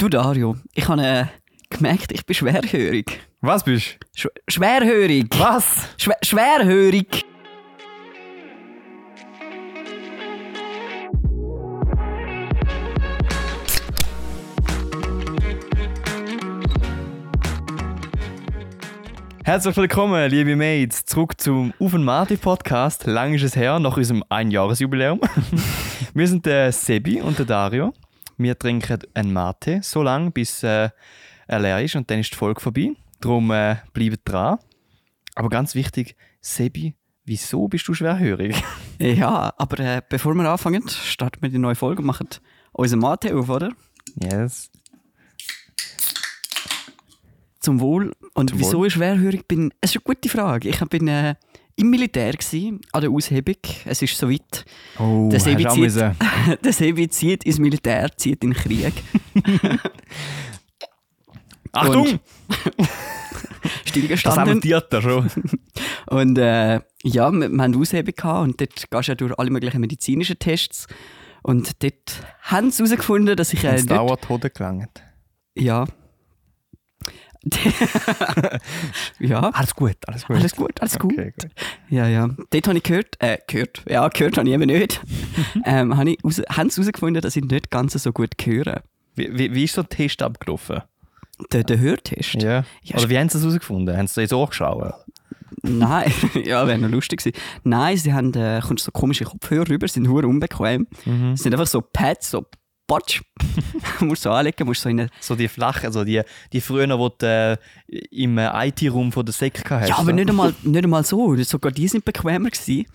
Du Dario, ich habe äh, gemerkt, ich bin schwerhörig. Was bist Sch schwerhörig. Was? Schwer schwerhörig. Herzlich willkommen, liebe Mates, zurück zum Auf und Marty Podcast. Lang ist es her, nach unserem Einjahresjubiläum. Wir sind der Sebi und der Dario. Wir trinken einen Mate so lange, bis äh, er leer ist und dann ist die Folge vorbei. Darum äh, bleibt dran. Aber ganz wichtig, Sebi, wieso bist du schwerhörig? Ja, aber äh, bevor wir anfangen, starten wir die neue Folge und machen unseren Mate auf, oder? Yes. Zum Wohl. Und Zum wieso Wohl. ich schwerhörig bin, es ist eine gute Frage. Ich bin äh, im Militär gewesen, an der Aushebung. Es ist soweit. Oh, Der Sebi zieht, müssen- der Sebi zieht ins Militär, zieht in den Krieg. Achtung! Das Stillgestanden. sabotiert er schon. Und äh, ja, wir, wir haben Aushebung gehabt und dort gehst du ja durch alle möglichen medizinischen Tests. Und dort haben sie herausgefunden, dass ich äh, Es dauert Hoden gelangt. Ja. ja, Alles gut, alles gut. alles gut, alles gut. Okay, gut. Ja, ja. Dort habe ich gehört, äh, gehört, ja, gehört habe ich eben nicht. ähm, habe ich raus, haben sie herausgefunden, dass ich nicht ganz so gut höre. Wie, wie, wie ist so der Test abgelaufen? Der, der Hörtest? Ja. Ja, Oder wie haben sie das herausgefunden? Haben sie das auch geschaut? Nein, ja, wäre noch lustig gewesen. Nein, sie haben, äh, kommst so komische Kopfhörer rüber, sind hure unbequem. Mhm. Es sind einfach so Pads, so Patsch. musst du so anlegen, musst so in So die flachen, also die, die früher, wo du äh, im äh, IT-Raum von der SEC hast. Ja, aber nicht einmal, nicht einmal so. Sogar die sind bequemer gewesen.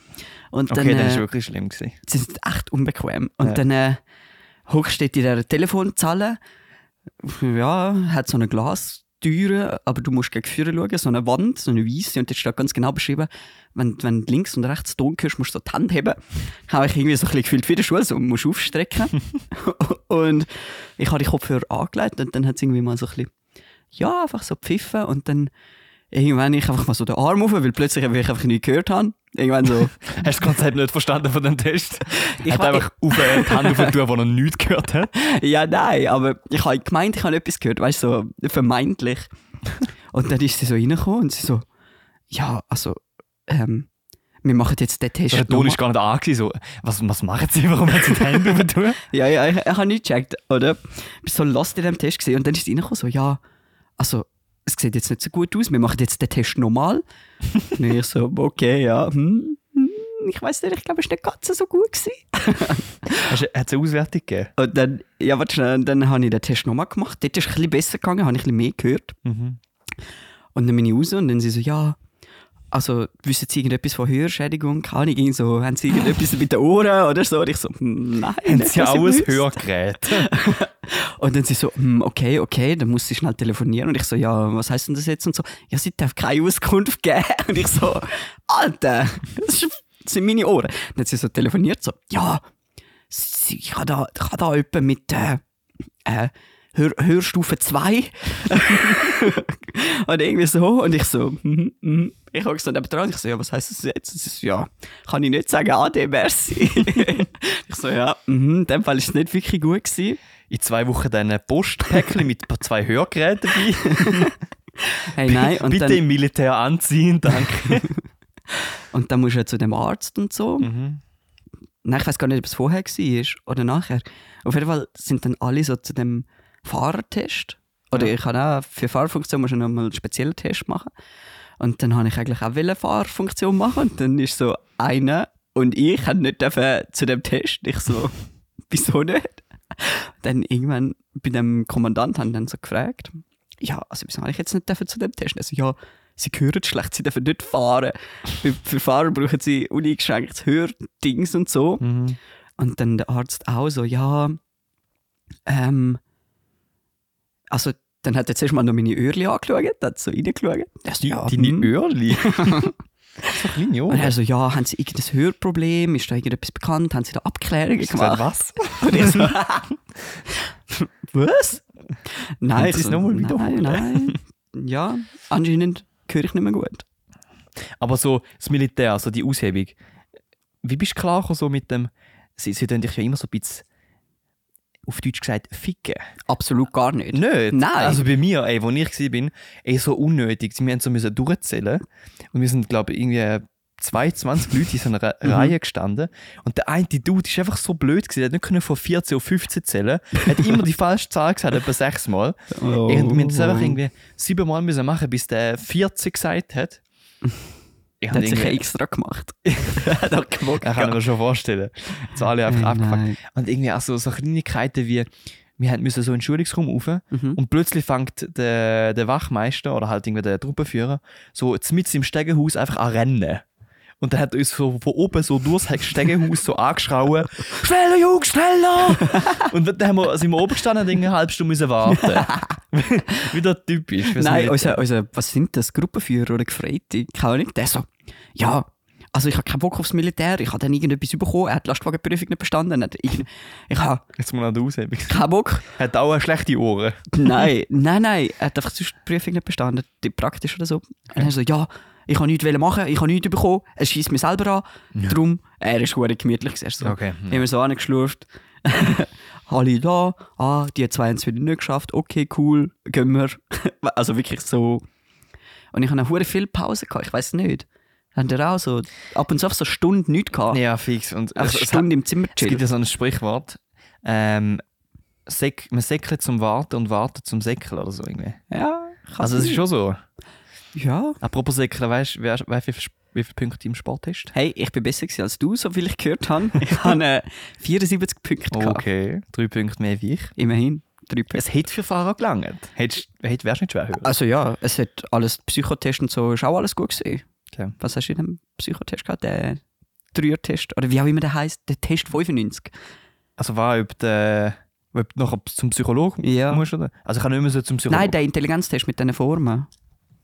Und dann, Okay, dann war es äh, wirklich schlimm. Gewesen. sie sind echt unbequem. Und Ja. dann äh, du in dieser Telefonzelle. Ja, hat so eine Glastüre, aber du musst gegen Führer schauen, so eine Wand, so eine weiße. Und dort steht ganz genau beschrieben, wenn, wenn du links und rechts Ton hörst, musst du so die Hand heben. Habe ich irgendwie so ein bisschen gefühlt wie der Schule, so musst aufstrecken. und ich habe die Kopfhörer angelegt und dann hat es irgendwie mal so ein bisschen, ja, einfach so pfiffen und dann irgendwann ich einfach mal so den Arm auf, weil plötzlich ich einfach nichts gehört habe. Irgendwann so, Hast du das Konzept nicht verstanden von dem Test? Ich hat einfach auf die Hand auf tun, wo er nichts gehört hat. ja, nein, aber ich habe gemeint, ich habe etwas gehört, weißt du, so vermeintlich. Und dann ist sie so reingekommen und sie so, ja, also, ähm, wir machen jetzt den Test. Der Ton ist gar nicht an. gewesen, So, was, was machen sie? Warum hat sie die Hände auf tun? Ja, ja, ich, ich habe nicht gecheckt, oder? Ich war so lost in dem Test gesehen und dann ist sie reingekommen, so, ja, also, es sieht jetzt nicht so gut aus, wir machen jetzt den Test nochmal. und ich so, okay, ja, hm, hm, ich weiß nicht, ich glaube, es war nicht ganz so gut. Hat es eine Auswertung gegeben? Und dann, ja, warte schnell, dann habe ich den Test nochmal gemacht. Dort ist es ein bisschen besser gegangen, habe ich ein bisschen mehr gehört. Mhm. Und dann bin ich raus und dann sie so, ja, also wissen Sie irgendetwas von Hörschädigung? Kann ich irgendwie so, haben Sie irgendetwas mit den Ohren oder so? Und ich so, «Hm, nein. Haben sie ich auch ein wüsste.» Hörgerät? Und dann sie so, «Hm, okay, okay, dann muss sie schnell telefonieren. Und ich so, ja, was heißt denn das jetzt? Und so, ja, sie darf keine Auskunft geben. Und ich so, Alter, das, sind meine Ohren. Dann hat sie so telefoniert, so, ja, ich habe da, ich habe da jemanden mit äh, äh, Hör, Hörstufe 2. und irgendwie so. Und ich so, mhm, mhm. ich habe so nebenan, ich so, ja, was heisst das jetzt? So, ja, kann ich nicht sagen, ade, merci. ich so, ja, mhm, in dem Fall ist es nicht wirklich gut gewesen. In zwei Wochen dann ein Postpäckchen mit zwei Hörgeräten dabei. Hey, nein, und Bitte dann, im Militär anziehen, danke. und dann musst du ja zu dem Arzt und so. mhm. Nein, ich weiß gar nicht, ob es vorher war oder nachher. Auf jeden Fall sind dann alle so zu dem Fahrertest. Oder Ja. ich kann auch für Fahrfunktion noch mal einen speziellen Test machen. Und dann habe ich eigentlich auch eine Fahrfunktion machen. Und dann ist so einer und ich haben nicht dürfen zu dem Test. Ich so, wieso nicht? Dann irgendwann bei dem Kommandant haben dann so gefragt, ja, also wieso habe ich jetzt nicht dürfen zu dem Test? Also ja, sie hören schlecht, sie dürfen nicht fahren. Für, für Fahrer brauchen sie uneingeschränktes Hördings und so. Mhm. Und dann der Arzt auch so, ja, ähm, also dann hat er zuerst mal noch meine Öhrchen angeschaut, hat so reingeschaut. Er so, ja, Deine hm. Öhrli? so kleine Und Ohren. er so, ja, haben Sie irgendein Hörproblem? Ist da irgendetwas bekannt? Haben Sie da Abklärungen gemacht? was? Und ich so, was? Nein, Haben ich Sie es so, noch mal nein, nein. Ja, anscheinend höre ich nicht mehr gut. Aber so das Militär, so die Aushebung. Wie bist du klar so mit dem... Sie, sie tun dich ja immer so ein bisschen auf Deutsch gesagt ficken. Absolut gar nicht. Nicht? Nein. Also bei mir, ey, wo ich war, ey, so unnötig. Wir haben so müssen durchzählen und wir sind, glaube ich, irgendwie 22 Leute in so einer Mhm. Reihe gestanden und der eine Dude ist einfach so blöd gewesen, er hat nicht können von 14 auf 15 zählen, er hat immer die falsche Zahl gesagt, etwa sechsmal. Oh. Und wir haben das einfach irgendwie siebenmal müssen machen, bis der 40 gesagt hat. Ich Der hat sich irgendwie- extra gemacht. hat auch gewagt. ich kann mir schon vorstellen. Jetzt alle einfach abgefuckt. Und irgendwie auch so, so Kleinigkeiten wie, wir müssen so in den Schulungsraum rauf Mhm. und plötzlich fängt der, der Wachmeister oder halt irgendwie der Truppenführer so mit im Stegenhaus einfach an rennen. Und dann hat er uns so von oben so durchs Stegenhaus so angeschrien, schneller Jungs, schneller! und dann haben wir, sind wir oben gestanden und eine halbe Stunde müssen warten. Wieder typisch. Nein, unser, unser, was sind das? Gruppenführer oder Gefreite? Keine Ahnung. Der so, ja, also ich habe keinen Bock aufs Militär, ich habe dann irgendetwas bekommen, er hat die Lastwagenprüfung nicht bestanden. Er irgend- Ich habe Jetzt mal an der Aushebung. keinen Bock. Hat auch eine schlechte Ohren. Nein, nein, nein, er hat einfach sonst die Prüfung nicht bestanden, die praktisch oder so. Und er so, ja, ich habe nichts machen, ich habe nichts bekommen, es schießt mich selber an. Darum, er ist hure gemütlich. Er so, Okay, ja. Wir so angeschlurft. Alle da, ah, die zwei haben es wieder nicht geschafft, okay, cool, gehen wir. also wirklich so. Und ich habe auch hure viel Pause gehabt, ich weiß nicht. Haben ihr auch so ab und zu auf so Stunden nichts gehabt? Ja, fix. Und Einfach es, eine es, im Zimmer es gibt chillen. ja so ein Sprichwort. Ähm, Sek man säckelt zum Warten und wartet zum Säckeln oder so irgendwie. Ja, kann Also es ist schon so. Ja. Apropos Säckeln, weißt du, wie, viel- wie viele Punkte du im Sport hast? Hey, ich bin besser als du, so viel ich gehört habe. Ich habe äh, 74 Punkte gehabt. Okay, drei Punkte mehr wie ich. Immerhin. Drei Punkte. Es hätte für Fahrer gelangt. Hättest, hätt, wärst du nicht schwer hören. Also ja, es hat alles, Psychotest und so, ist auch alles gut gewesen. Okay. Was hast du in dem Psychotest gehabt? Der Dreier-Test? Oder wie auch immer der heißt, der Test 95. Also war, ob du ob du noch zum Psychologen Ja. musst, oder? Also ich kann nicht mehr so zum Psychologen. Nein, der Intelligenztest mit diesen Formen.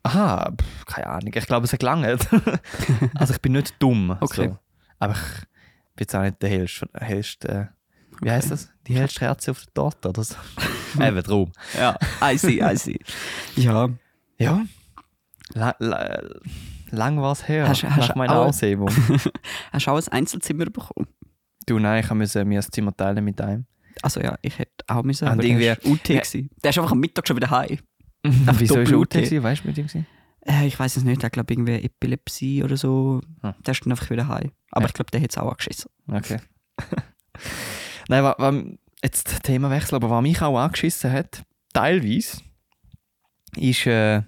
Aha, pff, keine Ahnung. Ich glaube, es hat gelangt. also ich bin nicht dumm. Okay. So. Aber ich bin jetzt auch nicht der hellste, hellste äh, wie heißt das? Die hellste Kerze auf der Torte oder so. Eben drum. Ja, I see, I see. ja, Ja. La, la, lang war es her, Hast- hast nach meiner auch- Aushebung. hast du auch ein Einzelzimmer bekommen? du, nein, ich musste mir das Zimmer teilen mit einem. Also ja, ich hätte auch müssen, Und aber irgendwie- der UT Ja. gewesen. Der ist einfach am Mittag schon wieder heim. Wieso ist er. UT gewesen? Weißt du mit ihm? gewesen? Äh, ich weiß es nicht, der glaube irgendwie Epilepsie oder so. Hm. Der ist dann einfach wieder heim. Aber Ja. ich glaube, der hat es auch angeschissen. Okay. Nein, wa, wa, jetzt Themawechsel, aber was mich auch angeschissen hat, teilweise, ist, äh,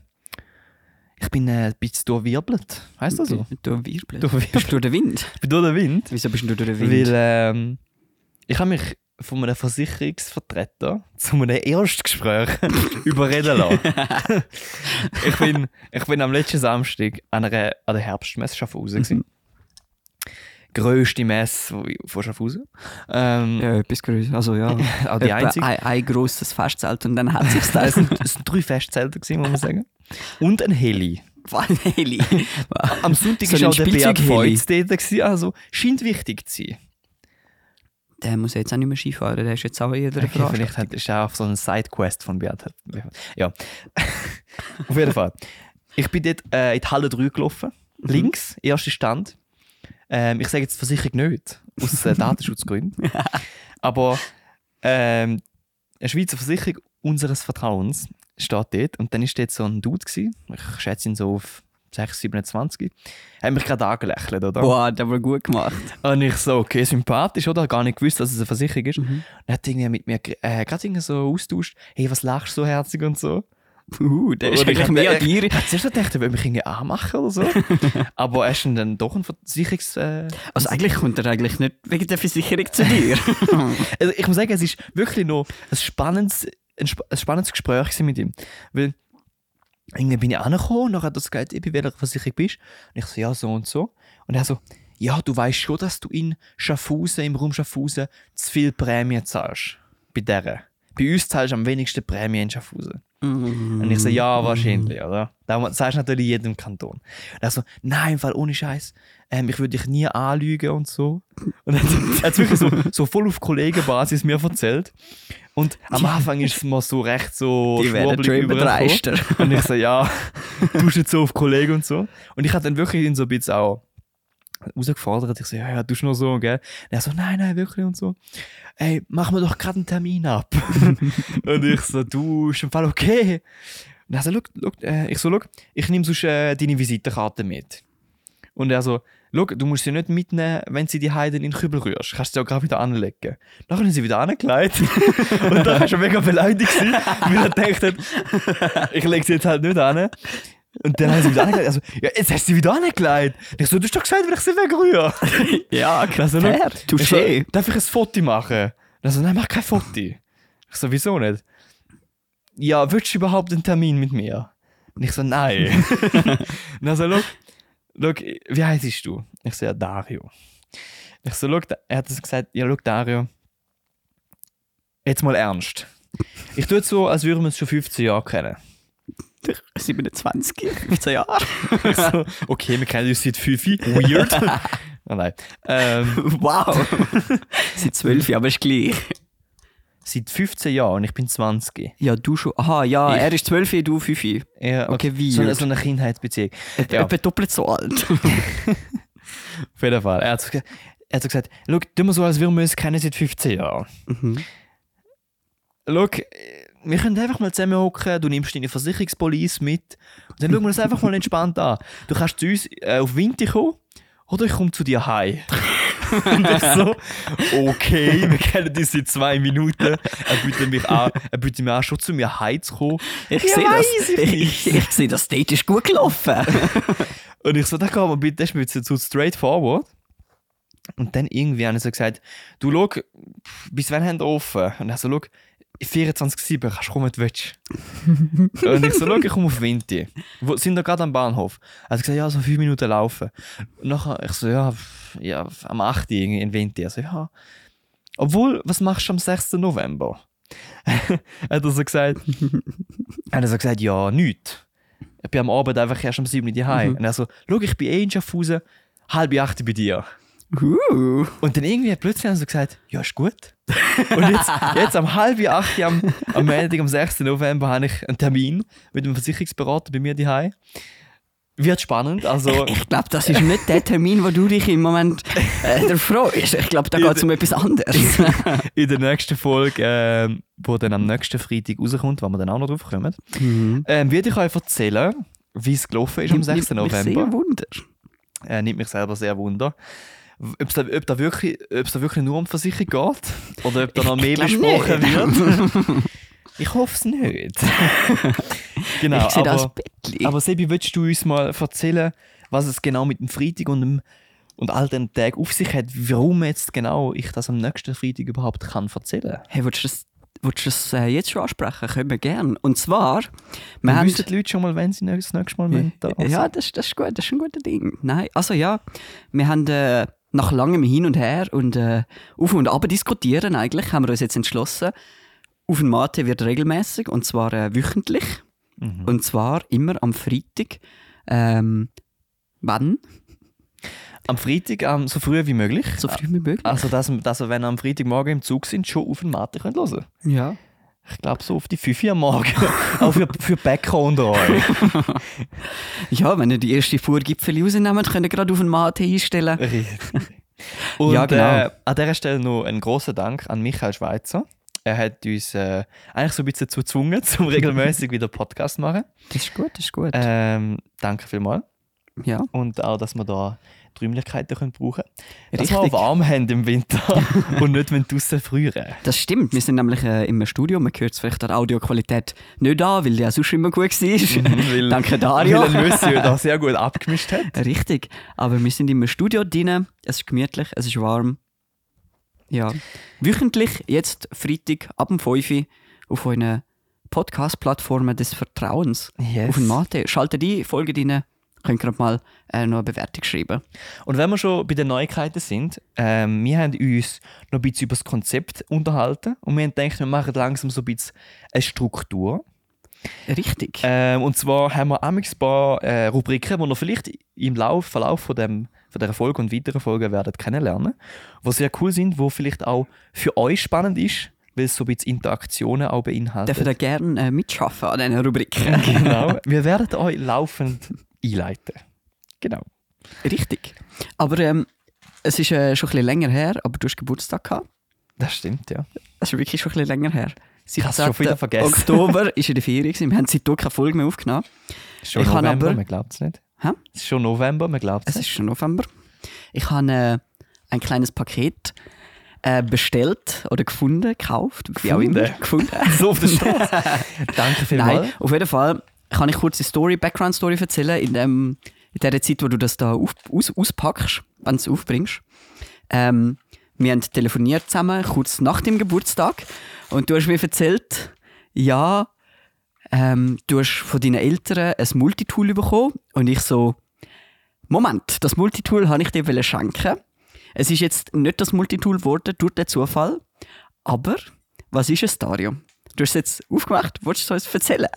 ich bin äh, ein bisschen durchwirbelt. Heißt das so? Du wirbelst. Durchwirbelt. Bist du durch den Wind? Ich bin durch den Wind. Wieso bist du durch den Wind? Weil ähm, ich habe mich von einem Versicherungsvertreter zu einem Erstgespräch überreden lassen. ich, bin, ich bin am letzten Samstag an, einer, an der Herbstmesse Schaffhausen. Mhm. Grösste Messe von Schaffhausen. Ähm, ja, etwas größer. Also ja. auch die einzige. Ein, ein grosses Festzelt und dann hat sich sind, es sind drei Festzelte, gewesen, muss man sagen. Und ein Heli. Heli. Am Sonntag So war ein auch der Beat. Feutz dort, also scheint wichtig zu sein. Der muss jetzt auch nicht mehr Skifahren, der ist jetzt auch in jeder Okay, vielleicht hat, ist er auch so ein Sidequest von Beat. Ja. Auf jeden Fall. Ich bin dort äh, in die Halle 3 gelaufen. Links, erster Stand. Ähm, ich sage jetzt Versicherung nicht, aus äh, Datenschutzgründen. Aber ähm, eine Schweizer Versicherung unseres Vertrauens steht dort. Und dann war dort so ein Dude. Gewesen. Ich schätze ihn so auf 6, 27. Er hat mich gerade angelächelt, oder? Boah, der war gut gemacht. Und ich so, okay, sympathisch, oder? Gar nicht gewusst, dass es eine Versicherung ist. Mhm. Er hat irgendwie mit mir äh, gerade so austauscht, hey, was lachst du so herzig und so. Uh, der ist eigentlich mehr dir. Ich hab zuerst gedacht, er will mich irgendwie anmachen oder so. Aber er ist dann doch ein Versicherungs... Äh, Also eigentlich kommt er eigentlich nicht wegen der Versicherung zu dir. also ich muss sagen, es ist wirklich noch ein spannendes, ein, ein spannendes Gespräch mit ihm. Weil irgendwie bin ich angekommen und dann hat er gesagt, ich bin welcher Versicherung bist. Und ich so, ja, so und so. Und er so, ja, du weißt schon, dass du in Schaffhausen, im Raum Schaffhausen, zu viel Prämie zahlst. Bei der. Bei uns zahlst du am wenigsten Prämie in Schaffhausen. Und ich so, ja, wahrscheinlich, oder? Das sagst du natürlich jedem Kanton. Und er so, nein, im Fall ohne Scheiß, ähm, ich würde dich nie anlügen und so. Und er hat wirklich so, so voll auf Kollegenbasis mir erzählt. Und am Anfang ist es mir so recht so Die werden schwurbelig. Und ich so, ja, du bist jetzt so auf Kollegen und so. Und ich hatte dann wirklich ihn so ein bisschen auch herausgefordert. Ich so, ja, ja, du nur so, gell? Und er so, nein, nein, wirklich und so. Ey, machen wir doch gerade einen Termin ab. und ich so, du, ist im Fall okay. Und er so, look, look, äh, ich so, look, ich nehme sonst äh, deine Visitenkarte mit. Und er so, look, du musst sie nicht mitnehmen, wenn sie die Heiden in den Kübel rührst. Kannst du sie auch gerade wieder anlegen. Dann haben sie wieder angelegt. und dann war schon mega beleidigt, weil er dachte, ich lege sie jetzt halt nicht an. Und dann haben sie wieder angelegt. Also, ja, jetzt hast du sie wieder angelegt. Ich so, du hast doch gesagt, wenn ich sie wegrühre. Ja, Also, fair. Ich so, Touché. darf ich ein Foto machen? Also, nein, mach kein Foto. Ich so, wieso nicht? Ja, willst du überhaupt einen Termin mit mir? Und ich so, nein. Und er so, look, look, wie heißt du? Ich so, ja, Dario. Ich so, look, er hat so gesagt, ja, look, Dario, jetzt mal ernst. Ich tue jetzt so, als würden wir uns schon 15 Jahre kennen. 27, 15 Jahre. So, okay, wir kennen uns seit 5 Weird. oh nein. Ähm, Wow. Seit 12 Jahren, aber ist gleich. seit 15 Jahren und ich bin 20. Ja, du schon. Aha, ja, Ich- er ist 12, du 5. Ja, Okay, wie? So so eine Kindheitsbeziehung. Ja. Etwa doppelt so alt. Auf jeden Fall. Er hat, so er hat so gesagt, schau, tu mal so, als würden wir uns kennen seit 15 Jahren. Mhm. Schau, wir können einfach mal zusammen hocken, du nimmst deine Versicherungspolice mit und dann schauen wir das einfach mal entspannt an. Du kannst zu uns äh, auf Winter kommen oder ich komme zu dir heim. und ich so, okay, wir kennen uns seit zwei Minuten. Er bietet mich an, er bietet mir an, schon zu mir heim zu kommen. Ich Ja, sehe das. ich Ich, ich, sehe, das Date ist gut gelaufen. Und ich so, da man bitte, das ist mir jetzt zu straightforward. Und dann irgendwie haben sie so gesagt, du schau, bis wann haben wir offen? Und er so, schau, 24-7, kannst du kommen, wenn du willst. und ich so, schau, ich komme auf Winti. Wo sind wir gerade am Bahnhof? Er hat gesagt, ja, so fünf Minuten laufen. Und nachher, ich so, ja, ja am 8. irgendwie in Winti. Also, ja. Obwohl, was machst du am 6. November? hat er so gesagt, hat er so gesagt, ja, nichts. Ich bin am Abend einfach erst um 7 Uhr daheim. Mhm. Und er so, schau, ich bin eh in Schaffhausen, halb acht bei dir. Uh. Und dann irgendwie plötzlich haben sie gesagt, ja, ist gut. Und jetzt, jetzt am halb acht am, am Montag, am 6. November, habe ich einen Termin mit einem Versicherungsberater bei mir daheim. Wird spannend. Also, Ich glaube, das ist nicht der Termin, wo du dich im Moment äh, freust. Ich glaube, da geht es um etwas anderes. in der nächsten Folge, ähm, wo dann am nächsten Freitag rauskommt, wo wir dann auch noch drauf kommen, mhm. ähm, werde ich euch erzählen, wie es gelaufen ist am 6. Nimmt mich November. Sehr Wunder. äh, nimmt mich selber sehr wunder. Ob es da, ob da, wirklich, da wirklich nur um die Versicherung geht oder ob da noch Ich mehr besprochen nicht. wird. Ich hoffe es nicht. genau, ich sehe das aber, Bettli. aber Sebi, willst du uns mal erzählen, was es genau mit dem Freitag und, dem, und all den Tagen auf sich hat, warum jetzt genau ich das am nächsten Freitag überhaupt kann erzählen Hey, willst du das, willst du das äh, jetzt schon ansprechen? Können wir gerne. Und zwar, wir haben... wissen die Leute schon mal, wenn sie das nächste Mal ja, da sind. Ja, das, das ist gut, das ist ein guter Ding. Nein, also ja, wir haben äh, nach langem Hin und Her und äh, auf und ab diskutieren eigentlich, haben wir uns jetzt entschlossen, auf den Mate wird regelmäßig und zwar äh, wöchentlich Mhm. und zwar immer am Freitag. Ähm, wann? Am Freitag ähm, so früh wie möglich. So früh wie möglich. Also, dass, dass wir, wenn wir am Freitagmorgen im Zug sind, schon auf den Mate hören können. Ja. Ich glaube so auf die 5 Uhr am Morgen. Auch für, für Bäcker unter euch. Ja, wenn ihr die erste Fuhr Gipfel rausnehmt, könnt ihr gerade auf den Mate einstellen. Und Ja, genau. äh, an dieser Stelle noch einen großen Dank an Michael Schweizer. Er hat uns äh, eigentlich so ein bisschen dazu gezwungen, um regelmäßig wieder Podcast zu machen. Das ist gut, das ist gut. Ähm, danke vielmals. ja, Und auch, dass wir da die Räumlichkeiten können brauchen können. Dass wir warm haben im Winter und nicht, wenn draußen frieren. Das stimmt. Wir sind nämlich äh, im Studio. Man hört es vielleicht an der Audioqualität nicht an, weil die ja sonst immer gut war. Weil- Danke, Dario. Weil Monsieur da sehr gut abgemischt hat. Richtig. Aber wir sind im Studio drin. Es ist gemütlich, es ist warm. Ja. Wöchentlich, jetzt Freitag ab dem 5 Uhr auf euren Podcast-Plattformen des Vertrauens. Yes. Auf den Mate. Schaltet ein, folgt rein. Könnt gerade mal äh, noch eine Bewertung schreiben. Und wenn wir schon bei den Neuigkeiten sind, ähm, wir haben uns noch ein bisschen über das Konzept unterhalten und wir haben gedacht, wir machen langsam so ein bisschen eine Struktur. Richtig. Ähm, und zwar haben wir ein paar äh, Rubriken, die ihr vielleicht im Lauf, Verlauf von, dem, von dieser Folge und weiteren Folgen werdet kennenlernen, die sehr cool sind, wo vielleicht auch für euch spannend ist, weil es so ein bisschen Interaktionen auch beinhaltet. Dürfen ihr gerne äh, mitschaffen an diesen Rubriken? genau. Wir werden euch laufend einleiten. Genau. Richtig. Aber ähm, es ist äh, schon ein bisschen länger her, aber du hast Geburtstag gehabt. Das stimmt, ja. Das ist wirklich schon ein bisschen länger her. Ich hab's schon wieder vergessen. Oktober ist in der Ferien. Wir haben seitdem keine Folge mehr aufgenommen. Es ist schon Ich November, aber- man glaubt es nicht. Hä? Es ist schon November, man glaubt es Es nicht. ist schon November. Ich habe äh, ein kleines Paket äh, bestellt oder gefunden, gekauft, wie auch immer. Gefunden. So auf der Straße. Danke vielmals. Nein, auf jeden Fall kann ich kurz die Story, Background-Story erzählen, in, dem, in der Zeit, wo du das da auf, aus, auspackst, wenn du es aufbringst. Ähm, wir haben telefoniert zusammen, kurz nach dem Geburtstag. Und du hast mir erzählt, ja, ähm, du hast von deinen Eltern ein Multitool bekommen. Und ich so, Moment, das Multitool habe ich dir schenken. Es ist jetzt nicht das Multitool geworden durch den Zufall. Aber, was ist es, Dario? Du hast es jetzt aufgemacht, wolltest du es uns erzählen?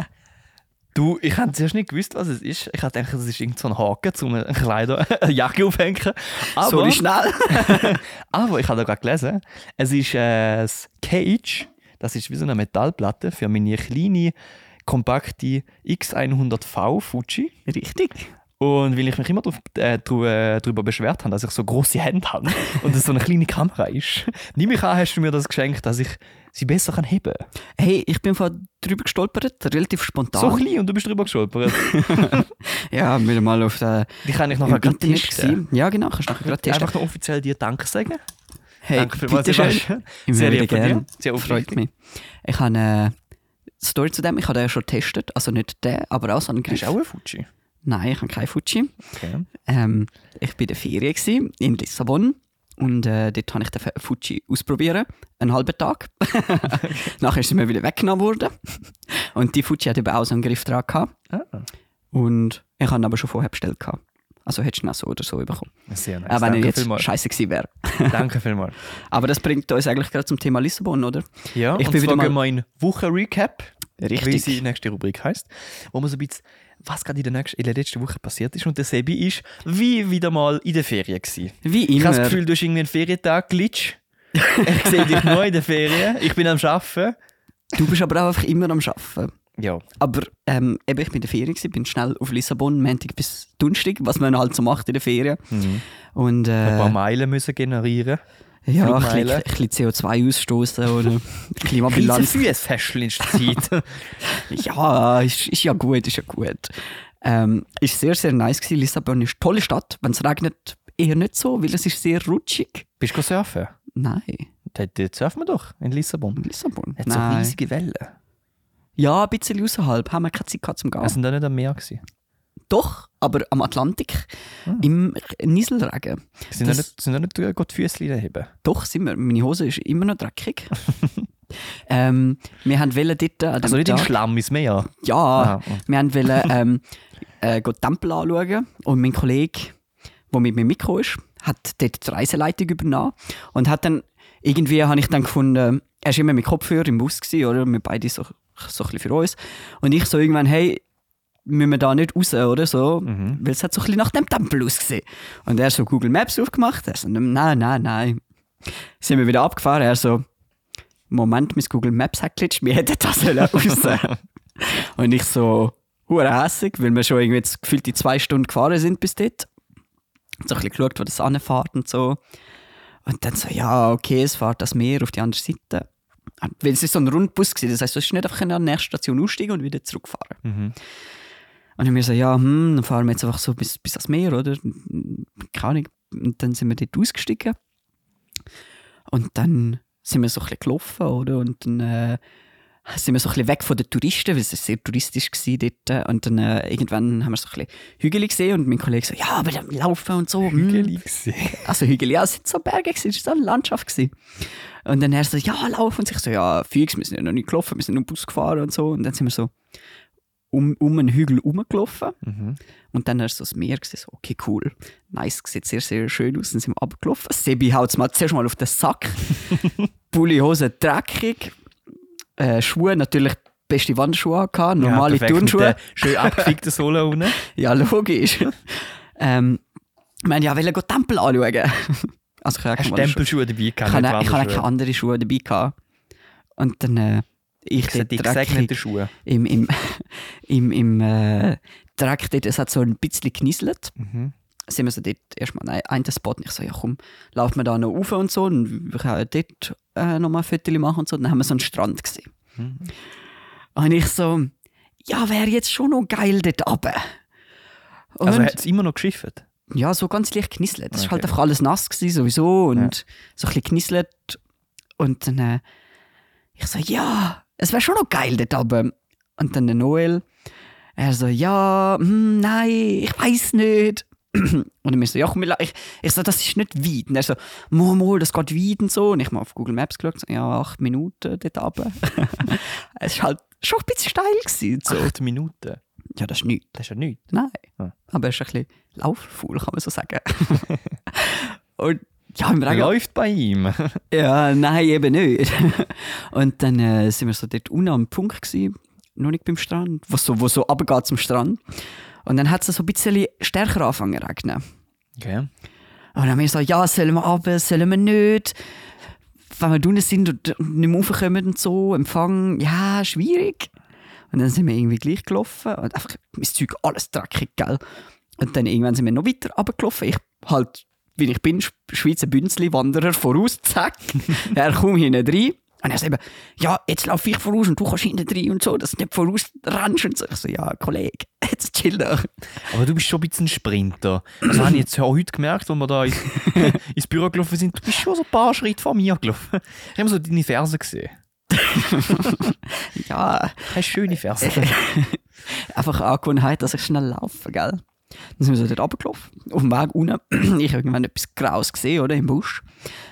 Du, ich habe zuerst nicht gewusst, was es ist. Ich habe gedacht, es ist irgend so ein Haken, um eine Kleider, eine Jacke aufhängen. Aber, Sorry, schnell. aber ich habe da gerade gelesen, es ist äh, das Cage. Das ist wie so eine Metallplatte für meine kleine, kompakte X100V Fuji. Richtig. Und weil ich mich immer drauf, äh, äh, darüber beschwert habe, dass ich so große Hände habe und es so eine kleine Kamera ist, nimm mich an, hast du mir das geschenkt, dass ich sie besser kann heben kann. Hey, ich bin von drüber gestolpert, relativ spontan. So klein und du bist drüber gestolpert. Ja, wieder mal auf der Die kann ich nachher gerade testen. gewesen. Ja, genau, kannst du nachher gerade testen. Einfach noch offiziell dir Danke sagen. hey, Danke vielmals, bitte schön. Sehr lieb von dir. Freut mich. Ich habe eine Story zu dem, ich habe den ja schon getestet. Also nicht den, aber auch so einen Hast Griff. du auch einen Fuji? Nein, ich habe keinen Fuji. Okay. Ähm, ich war in der Ferien in Lissabon und äh, dort habe ich den Fuji ausprobieren, einen halben Tag. Nachher ist sie mir wieder weggenommen worden. Und die Fuji hat eben auch so einen Griff dran gehabt. Ah, Und ich habe ihn aber schon vorher bestellt gehabt. Also hättest du ihn auch so oder so bekommen. sehr nice. auch wenn er jetzt scheiße gewesen wäre. Danke vielmals. Aber das bringt uns eigentlich gerade zum Thema Lissabon, oder? Ja, Ich und bin zwar wieder gehen wir in Wochen-Recap, wie Richtig. sie nächste Rubrik heisst, wo man so ein bisschen, was gerade in der, nächsten, in der letzten Woche passiert ist. Und der Sebi ist wie wieder mal in der Ferien gewesen. Wie Ich immer. habe das Gefühl, du hast irgendwie einen Ferientag glitch. ich sehe dich nur in der Ferien. Ich bin am Arbeiten. du bist aber auch einfach immer am Arbeiten. Ja. Aber ähm, eben, ich bin in der Ferien, gewesen, bin schnell auf Lissabon, Montag bis Donnerstag, was man halt so macht in der Ferien. Und Ein paar äh, Meilen müssen generieren. Ja, ein bisschen, Flugmeilen. ein bisschen CO2 ausstoßen oder Klimabilanz. In der Zeit. Ja, ist, ist ja gut, ist ja gut. Ähm, ist sehr, sehr nice gewesen. Lissabon ist eine tolle Stadt. Wenn es regnet, eher nicht so, weil es ist sehr rutschig. Bist du surfen? Nein, Dort, surfen wir doch, in Lissabon. in Lissabon. Hat so riesige Wellen. Ja, ein bisschen außerhalb. Haben wir keine Zeit gehabt zum Gehen. Wir sind da nicht am Meer gewesen. Doch, aber am Atlantik, Ah. im Nieselregen. Sind da Das- nicht, sind nicht äh, Gott Füßchen heben? Doch, sind wir. Meine Hose ist immer noch dreckig. ähm, wir haben wollen dort an Also nicht Tag, Schlamm ins Meer. Ja, Ah, wir haben wollen, ähm, äh, die Tempel anschauen und mein Kollege, der mit mir mitgekommen ist, hat dort die Reiseleitung übernommen und hat dann, irgendwie habe ich dann gefunden, er war immer mit Kopfhörer im Bus, gewesen, oder? Wir beide so, so ein bisschen für uns. Und ich so irgendwann, hey, müssen wir da nicht raus, oder so? Mhm. Weil es hat so ein bisschen nach dem Tempel ausgesehen. Und er so Google Maps aufgemacht, er so, nein, nein, nein. Sind wir wieder abgefahren, er so, Moment, mein Google Maps hat glitscht, wir hätten das sollen raus. Und ich so, hure hässig, weil wir schon irgendwie jetzt gefühlt die zwei Stunden gefahren sind bis dort. So ein bisschen geschaut, wo das anfährt und so. Und dann so, ja, okay, es fährt das Meer auf die andere Seite. Weil es ist so ein Rundbus gewesen, das heißt, du hast nicht einfach an der nächsten Station aussteigen und wieder zurückfahren. Mhm. Und ich mir so, ja, hm, dann fahren wir jetzt einfach so bis, bis ans Meer, oder? Keine Ahnung. Und dann sind wir dort ausgestiegen. Und dann sind wir so ein bisschen gelaufen, oder? Und dann äh, sind wir so ein bisschen weg von den Touristen, weil es sehr touristisch war dort. Und dann äh, irgendwann haben wir so ein bisschen Hügel gesehen und mein Kollege so, ja, aber dann laufen und so. hm. Hügel gesehen. Also Hügel, ja, es sind so Berge, es war so eine Landschaft. Gewesen. Und dann er so, ja, laufen. Und ich so, ja, Füchs, wir sind ja noch nicht gelaufen, wir sind nur Bus gefahren und so. Und dann sind wir so um, um einen Hügel rumgelaufen. Mhm. Und dann war so das Meer, gewesen, so, okay, cool. Nice, sieht sehr, sehr schön aus. Dann sind wir runtergelaufen. Sebi haut mal zuerst mal auf den Sack. Pulli, Hose dreckig. Äh, Schuhe natürlich beste Wanderschuhe gehabt, normale mit Turnschuhe. Schön abgefickte Sohle unten. Ja, logisch. ähm, ich meine, ja, will den Tempel anschauen. also ich Hast du. Tempelschuhe dabei Ich gehabt? nicht ich habe keine anderen Schuhe dabei gehabt. Und dann äh, ich sehe die gesegneten Schuhe. im, im, im, im äh, Dreck dort, es hat so ein bisschen genieselt. Mhm. sind wir so dort erstmal an einen Spot. Und ich so, ja komm, laufen wir da noch rauf und so. Und wir können dort äh, nochmal ein Foto machen und so. Dann haben wir so einen Strand gesehen. Mhm. Und ich so, ja, wäre jetzt schon noch geil dort runter. Und Also hat es immer noch geschifft? ja, so ganz leicht genisselt. Es war Okay. halt einfach alles nass gewesen, sowieso und so ein bisschen genisselt. Und dann, äh, ich so, ja, es wäre schon noch geil dort oben. Und dann der Noel, er so, ja, hm, nein, ich weiß nicht. Und ich so, ja, komm, ich, ich so, das ist nicht weit. Und er so, mal, mal, das geht weit und so. Und ich mal auf Google Maps geschaut, so, ja, acht Minuten dort oben. es war halt schon ein bisschen steil gewesen. So. Acht Minuten? Ja, das ist nichts. Das ist ja nichts. Nein. Ah. Aber er ist ein bisschen lauffaul, kann man so sagen. und ja, wir haben Läuft bei ihm. ja, nein, eben nicht. und dann äh, sind wir so dort unten am Punkt gewesen, noch nicht beim Strand, wo so, wo so runtergeht zum Strand. Und dann hat es so ein bisschen stärker angefangen zu regnen. Okay. Und dann haben wir so, ja, sollen wir runter, sollen wir nicht? Wenn wir unten sind und nicht mehr raufkommen und so, Empfang, ja, schwierig. Und dann sind wir irgendwie gleich gelaufen und einfach mein Zeug alles dreckig, gell? Und dann irgendwann sind wir noch weiter runtergelaufen. Ich halt, wie ich bin, Sch- Schweizer Bünzli-Wanderer voraus, zack. er kommt hinten rein. Und er sagt eben, ja, jetzt laufe ich voraus und du kannst hinten rein und so, dass du nicht voraus rennst und so. Ich so, ja, Kollege, jetzt chill doch. Aber du bist schon ein bisschen ein Sprinter. Das habe ich jetzt auch heute gemerkt, als wir da ins, ins Büro gelaufen sind. Du bist schon so ein paar Schritte vor mir gelaufen. Ich habe so deine Fersen gesehen. Ja, Du hast schöne Fersen. einfach Angewohnheit, dass ich schnell laufe, gell? Dann sind wir so dort runtergelaufen. Auf dem Weg unten, ich habe irgendwann etwas Graues gesehen, oder, im Busch.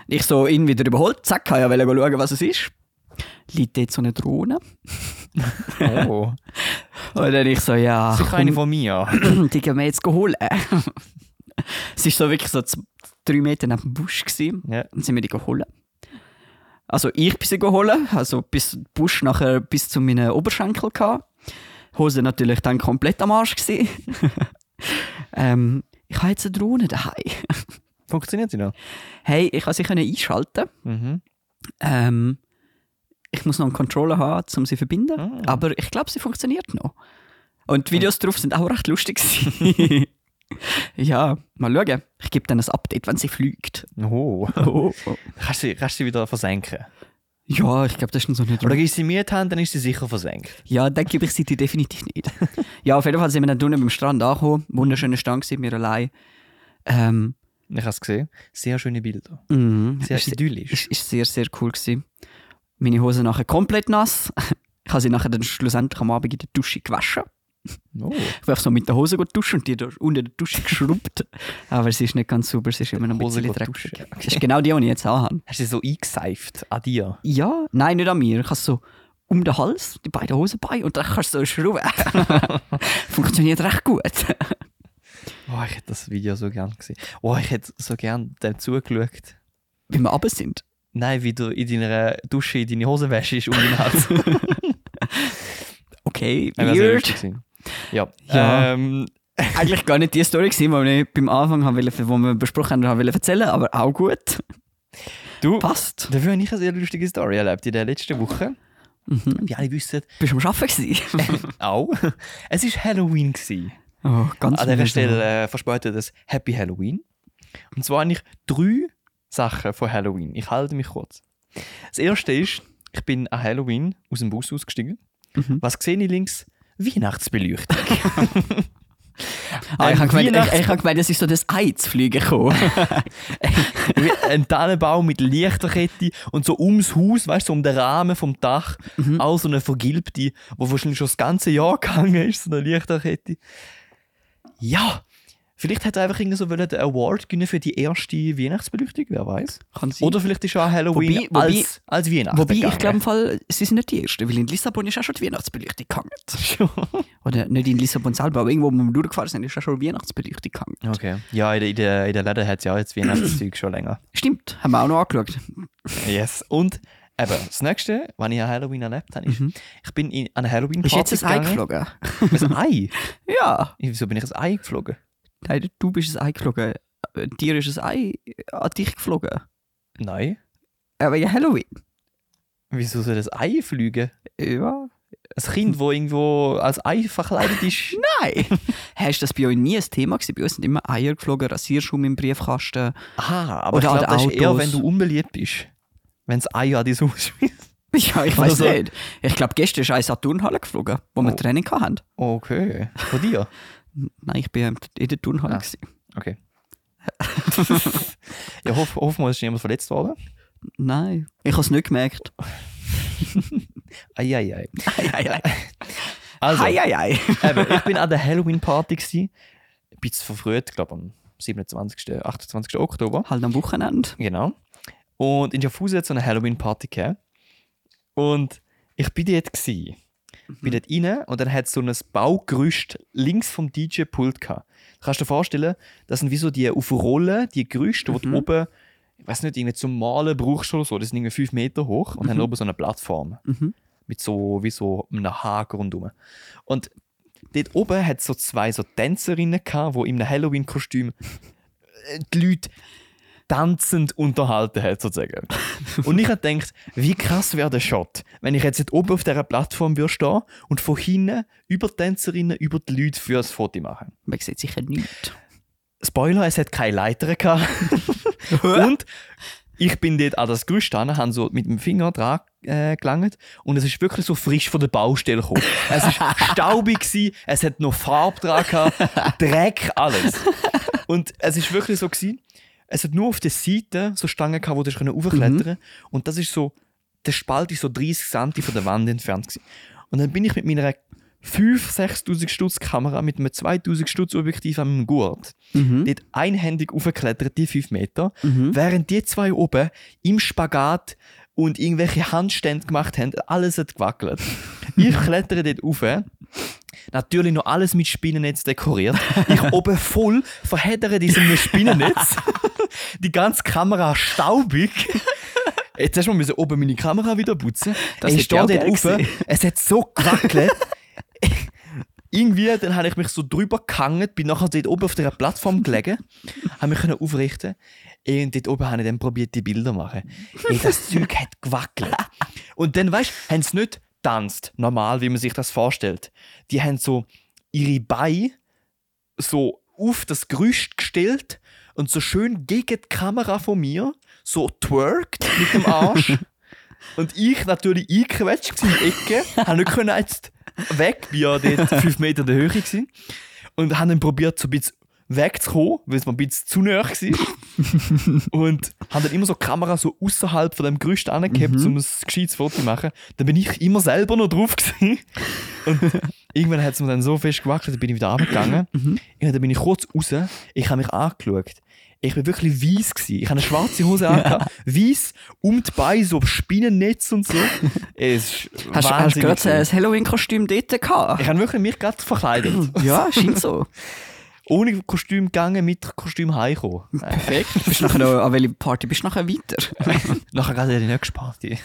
Ich so ihn wieder überholt, zack, kann ja wollte schauen, was es ist. Liegt dort so eine Drohne. Oh. Und dann ich so, ja, Sicher eine von mir. die gehen wir jetzt holen. es war so wirklich so drei Meter neben dem Busch. Gewesen. Ja. Dann sind wir die geholt. Also ich bin sie geholt, also bis Busch nachher bis zu meinen Oberschenkel gehabt. Hose natürlich dann komplett am Arsch gewesen. ähm, ich habe jetzt eine Drohne daheim. Funktioniert sie noch? Hey, ich kann sie können einschalten. Mhm. Ähm, ich muss noch einen Controller haben, um sie zu verbinden. Ah. Aber ich glaube, sie funktioniert noch. Und die Videos drauf sind auch recht lustig. ja, mal schauen. Ich gebe dann ein Update, wenn sie fliegt. Oh. Oh. Kannst du sie, kannst du sie wieder versenken? Ja, ich glaube, das ist so eine Oder gibst du sie mir die Hand, dann ist sie sicher versenkt. Ja, dann gebe ich sie dir definitiv nicht. ja, auf jeden Fall sind wir dann unten beim Strand angekommen. Wunderschöner Strand gewesen, wir allein. Ähm, Ich habe es gesehen. Sehr schöne Bilder. mhm, Sehr ist, idyllisch. ist, ist sehr, sehr cool gewesen. Meine Hose nachher komplett nass. Ich habe sie nachher dann schlussendlich am Abend in der Dusche gewaschen. Oh. Ich einfach so mit der Hose duschen und die da unter der Dusche geschrubbt. Aber sie ist nicht ganz sauber, sie ist immer noch ein Hose bisschen dreckig. Das ist genau die, die ich jetzt anhabe. Hast du sie so eingeseift an dir? Ja, nein, nicht an mir. Ich habe so um den Hals, die beiden Hosenbeine und dann kannst du so schrauben. Funktioniert recht gut. Oh, ich hätte das Video so gern gesehen. Oh, ich hätte so gern dem zugeschaut. Wie wir runter sind. Nein, wie du in deiner Dusche in deine Hose wäschst um den Hals. Okay, weird. Ja. Ja. Ähm, Eigentlich gar nicht die Story gewesen, die ich beim Anfang haben wo wir besprochen haben, haben wollte erzählen, aber auch gut. du, Passt. dafür habe ich eine sehr lustige Story erlebt in der letzten Woche. Mhm. Wie alle wissen, Bist du am Arbeiten auch. Es war Halloween. Gewesen. oh, ganz An dieser. Stelle äh, verspätet das Happy Halloween. Und zwar habe ich drei Sachen von Halloween. Ich halte mich kurz. Das erste ist, ich bin an Halloween aus dem Bus ausgestiegen. Mhm. Was sehe ich links? Weihnachtsbeleuchtung. Ah, ich habe gemeint, ich, Weihnachts- ich hab gemeint, es ist so das Ei zu fliegen gekommen. ein Tannenbaum mit Lichterkette und so ums Haus, weißt du, so um den Rahmen vom Dach, Mhm. auch so eine vergilbte, die wahrscheinlich schon das ganze Jahr gegangen ist, so eine Lichterkette. Ja, vielleicht hat er einfach irgendwie so wollen den Award gewinnen für die erste Weihnachtsbeleuchtung, wer weiß. Oder vielleicht ist auch Halloween Wobei- wobei- als, als Weihnachten Wobei, ich gegangen. glaube, im Fall, sie sind nicht die Ersten, weil in Lissabon ist auch schon die Weihnachtsbeleuchtung gehangen. Oder nicht in Lissabon selber, aber irgendwo, wo wir durchgefahren sind, ist auch schon die Weihnachtsbeleuchtung gehangen. Okay. Ja, in der, in der, in der Läden hat es ja jetzt Weihnachtszeug schon länger. Stimmt, haben wir auch noch angeschaut. Yes. Und eben, das nächste, was ich an Halloween erlebt habe, ist, Mhm. ich bin in, an eine halloween Ist Party jetzt ein Ei geflogen? Ein Ei? Ja. Wieso bin ich ein Ei geflogen? Nein, du bist ein Ei geflogen. Ein Tier ist ein Ei an dich geflogen. Nein. Aber ja, Halloween. Wieso soll das Ei fliegen? Ja. Ein Kind, das irgendwo als Ei verkleidet ist. Nein. Hast du das bei euch nie ein Thema gewesen? Bei uns sind immer Eier geflogen, Rasierschaum im Briefkasten. Aha, aber Oder ich an glaube, das ist eher, wenn du unbeliebt bist. Wenn es Eier an dein Haus schmeißt. Ja, ich weiß so. nicht. Ich glaube, gestern ist eine Saturnhalle geflogen, wo wir Oh. Training hatten. Okay. Von dir? Nein, ich bin in der Turnhalle. Ah. gewesen. Okay. ja, hoff, hoffen wir, es ist niemand verletzt worden. Nein, ich habe es nicht gemerkt. Eieiei. Ei, ei, ei. Also, Ei, ei, ei. eben, ich bin an der Halloween-Party. gewesen. Ein bisschen verfrüht, ich glaube am 27., 28. Oktober. Halt am Wochenende. Genau. Und in Schaffhausen hat es so eine Halloween-Party gegeben. Und ich bin dort. Gewesen. Bin dort rein und dann hat es so ein Baugerüst links vom DJ-Pult gehabt. Du kannst dir vorstellen, das sind wie so die auf Rollen, die Gerüste, die Mhm. du oben, ich weiß nicht, irgendwie zum Malen brauchst oder so. Das sind irgendwie 5 Meter hoch und haben oben so eine Plattform Mhm. mit so wie so einem Haken rundum. Und dort oben hat es so zwei so Tänzerinnen gehabt, die in einem Halloween-Kostüm äh, die Leute tanzend unterhalten hat, sozusagen. und ich habe gedacht, wie krass wäre der Shot, wenn ich jetzt oben auf dieser Plattform würde stehen und von hinten über die Tänzerinnen, über die Leute für das Foto machen. Man sieht sicher nichts. Spoiler, es hat keine Leiter gehabt. und ich bin dort an das Gerüst an, habe so mit dem Finger dran äh, gelangt und es ist wirklich so frisch von der Baustelle gekommen. es ist staubig gewesen, es hat noch Farbe dran gehabt, Dreck, alles. Und es ist wirklich so gewesen, es hat nur auf der Seite so Stangen gehabt, wo du raufklettern und das ist so, der Spalt ist so 30 cm von der Wand entfernt gewesen. Und dann bin ich mit meiner 5.000, 6.000 Stutz Kamera mit einem 2.000 Stutz Objektiv an meinem Gurt Mhm. dort einhändig aufgeklettert, die 5 Meter, Mhm. während die zwei oben im Spagat und irgendwelche Handstände gemacht haben, alles hat gewackelt. ich klettere dort rauf, natürlich noch alles mit Spinnennetz dekoriert. Ich oben voll verheddere diesem Spinnennetz. Die ganze Kamera staubig. Jetzt hast du mal oben meine Kamera wieder putzen. Das ich stehe ich auch dort rauf, es hat so gewackelt. Irgendwie, dann habe ich mich so drüber gehangen, bin nachher dort oben auf der Plattform gelegen, habe mich können aufrichten und dort oben habe ich dann probiert, die Bilder zu machen. Ey, das Zeug hat gewackelt. Und dann, weißt du, haben sie nicht tanzt, normal, wie man sich das vorstellt. Die haben so ihre Beine so auf das Gerüst gestellt und so schön gegen die Kamera von mir so twerkt mit dem Arsch. und ich natürlich eingequetscht in die Ecke, habe nicht können jetzt weg, bin ja dort fünf Meter in der Höhe gewesen. und habe dann probiert, so ein bisschen wegzukommen, weil es mir ein bisschen zu nahe war. und habe dann immer so die Kamera so außerhalb von dem Gerüst angehabt, um ein gescheites Foto zu machen. Dann bin ich immer selber noch drauf gewesen. Und irgendwann hat es mir dann so fest gewackelt, dann bin ich wieder runtergegangen. Und dann bin ich kurz raus, ich habe mich angeschaut. Ich bin wirklich weiss gewesen. Ich habe eine schwarze Hose angehabt, weiss, um die Beine, so Spinnennetz und so. Es Hast, hast du gerade ein Halloween-Kostüm dort gehabt? Ich habe wirklich mich gerade verkleidet. Ja, scheint so. Ohne Kostüm gegangen, mit Kostüm heimgekommen. Perfekt. Bist du nachher noch, an welche Party bist du nachher weiter? Nachher gerade die nächste Party.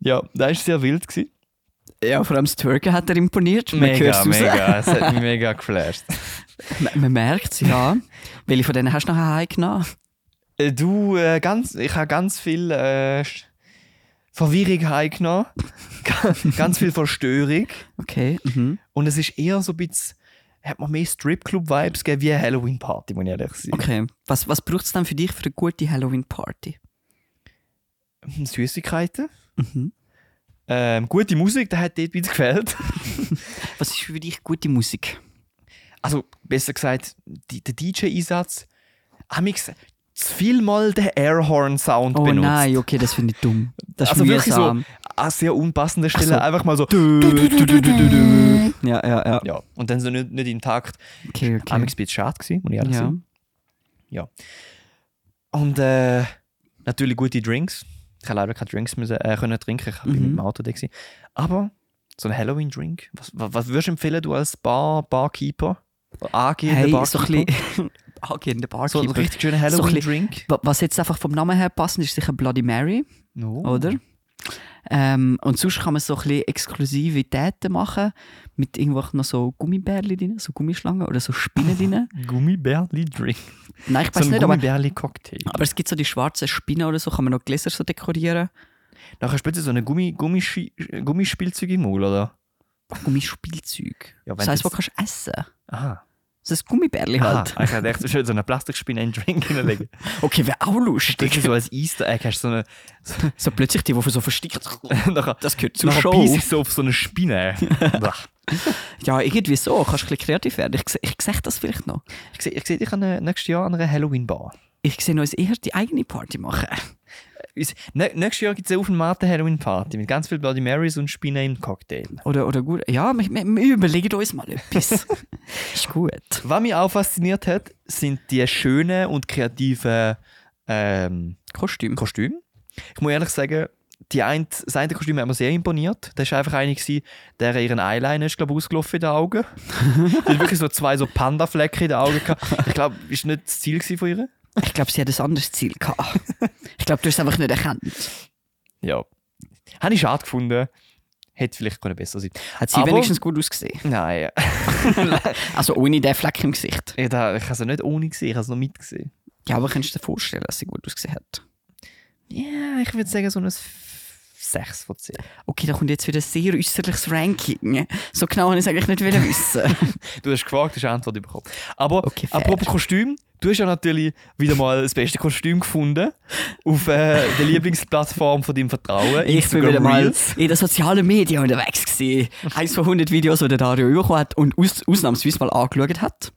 ja, das war sehr wild. Gewesen. Ja, vor allem das Twerken hat er imponiert. Man Mega, mega. Es hat mich mega geflasht. Man, man merkt es, ja. Welche von denen hast du nachher heimgenommen? Äh, Du, äh, ganz, ich habe ganz viel äh, Verwirrung heimgenommen. ganz viel Verstörung. Okay. Mhm. Und es ist eher so ein bisschen, hat mir mehr Stripclub-Vibes gegeben wie eine Halloween-Party, muss ich ehrlich sein. Okay. Was, was braucht es dann für dich für eine gute Halloween-Party? Süßigkeiten. Mhm. Ähm, gute Musik, das hat dort wieder gefällt. Was ist für dich gute Musik? Also, besser gesagt, die, der DJ-Einsatz. Amix zu viel mal den Airhorn-Sound Oh benutzt. nein, okay, das finde ich dumm. Das Also wirklich so an sehr unpassender Stelle so. einfach mal so. Ja, ja, ja. Ja, und dann so nicht, nicht im Takt. Okay, okay. Amix ein bisschen schade gewesen, muss ich ehrlich ja. sagen. Und äh, natürlich gute Drinks. Ich habe leider keine Drinks müssen, äh, können trinken, ich bin Mhm. mit dem Auto da. Gewesen. Aber so ein Halloween-Drink, was, was, was würdest du empfehlen, du als Bar, Barkeeper? Angehender Hey, so Barkeeper? ein bisschen... Angehende so ein Barkeeper. richtig schöner So Halloween-Drink? Wa- Was jetzt einfach vom Namen her passt, ist sicher Bloody Mary, No. oder? Ähm, und sonst kann man so ein bisschen Exklusivitäten machen, mit irgendwo noch so Gummibärli drin, so Gummischlangen oder so Spinnen drin. Gummibärli-Drink. Nein, ich So weiß ein nicht, aber, Gummibärli-Cocktail. aber es gibt so die schwarzen Spinnen oder so, kann man noch Gläser so dekorieren. Nachher spielst du so eine Gummi, Gummischi- Gummispielzeug im Maul, oder? Gummispielzeug. Ja, das heisst, wo kannst du essen. Aha. Das ist ein Gummibärli Aha. halt. Ich hätte echt so schön so eine Plastikspinne in einen Drink hineinlegen. Okay, wäre auch lustig. So als Easter Egg hast du so eine. So plötzlich die, die so versteckt. nachher, Das gehört zur nachher Show. beiß ich so auf so eine Spinne. Ja, irgendwie so. Kannst du ein bisschen kreativ werden. Ich, ich sehe das vielleicht noch. ich sehe ich seh dich einer- nächstes Jahr an einer Halloween-Bar. Ich sehe uns eher die eigene Party machen. Nächstes Jahr gibt es auf dem Mate Halloween-Party mit ganz viel Bloody Marys und Spinnen im Cocktail. Oder, oder gut. Ja, wir, wir, überlegen uns mal etwas. ist gut. Was mich auch fasziniert hat, sind die schönen und kreativen ähm, Kostüm. Kostüme. Ich muss ehrlich sagen, die ein, das eine Kostüm hat mir sehr imponiert. Das war einfach einer, der ihren Eyeliner ist, glaub, ausgelaufen in den Augen. Die hat wirklich so zwei so Panda-Flecken in den Augen gehabt. Ich glaube, das war nicht das Ziel von ihr. Ich glaube, sie hat ein anderes Ziel gehabt. Ich glaube, du hast es einfach nicht erkannt. Ja. Habe ich schade gefunden. Hätte vielleicht können besser sein Hat sie Aber- wenigstens gut ausgesehen? Nein. Also ohne den Fleck im Gesicht. Ich, da- ich habe sie nicht ohne gesehen, ich habe sie noch mitgesehen. Ja, aber kannst du dir vorstellen, dass sie gut ausgesehen hat? Ja, ich würde sagen so ein 6 von 10. Okay, da kommt jetzt wieder ein sehr äußerliches Ranking. So genau habe ich es eigentlich nicht wissen. Du hast gefragt, hast eine Antwort bekommen. Aber Okay, apropos Kostüm, du hast ja natürlich wieder mal das beste Kostüm gefunden auf äh, der Lieblingsplattform von deinem Vertrauen. Ich bin wieder mal Reels. in den sozialen Medien unterwegs gewesen. Eins von 100 Videos, die der Dario bekommen hat und aus, ausnahmsweise mal angeschaut hat.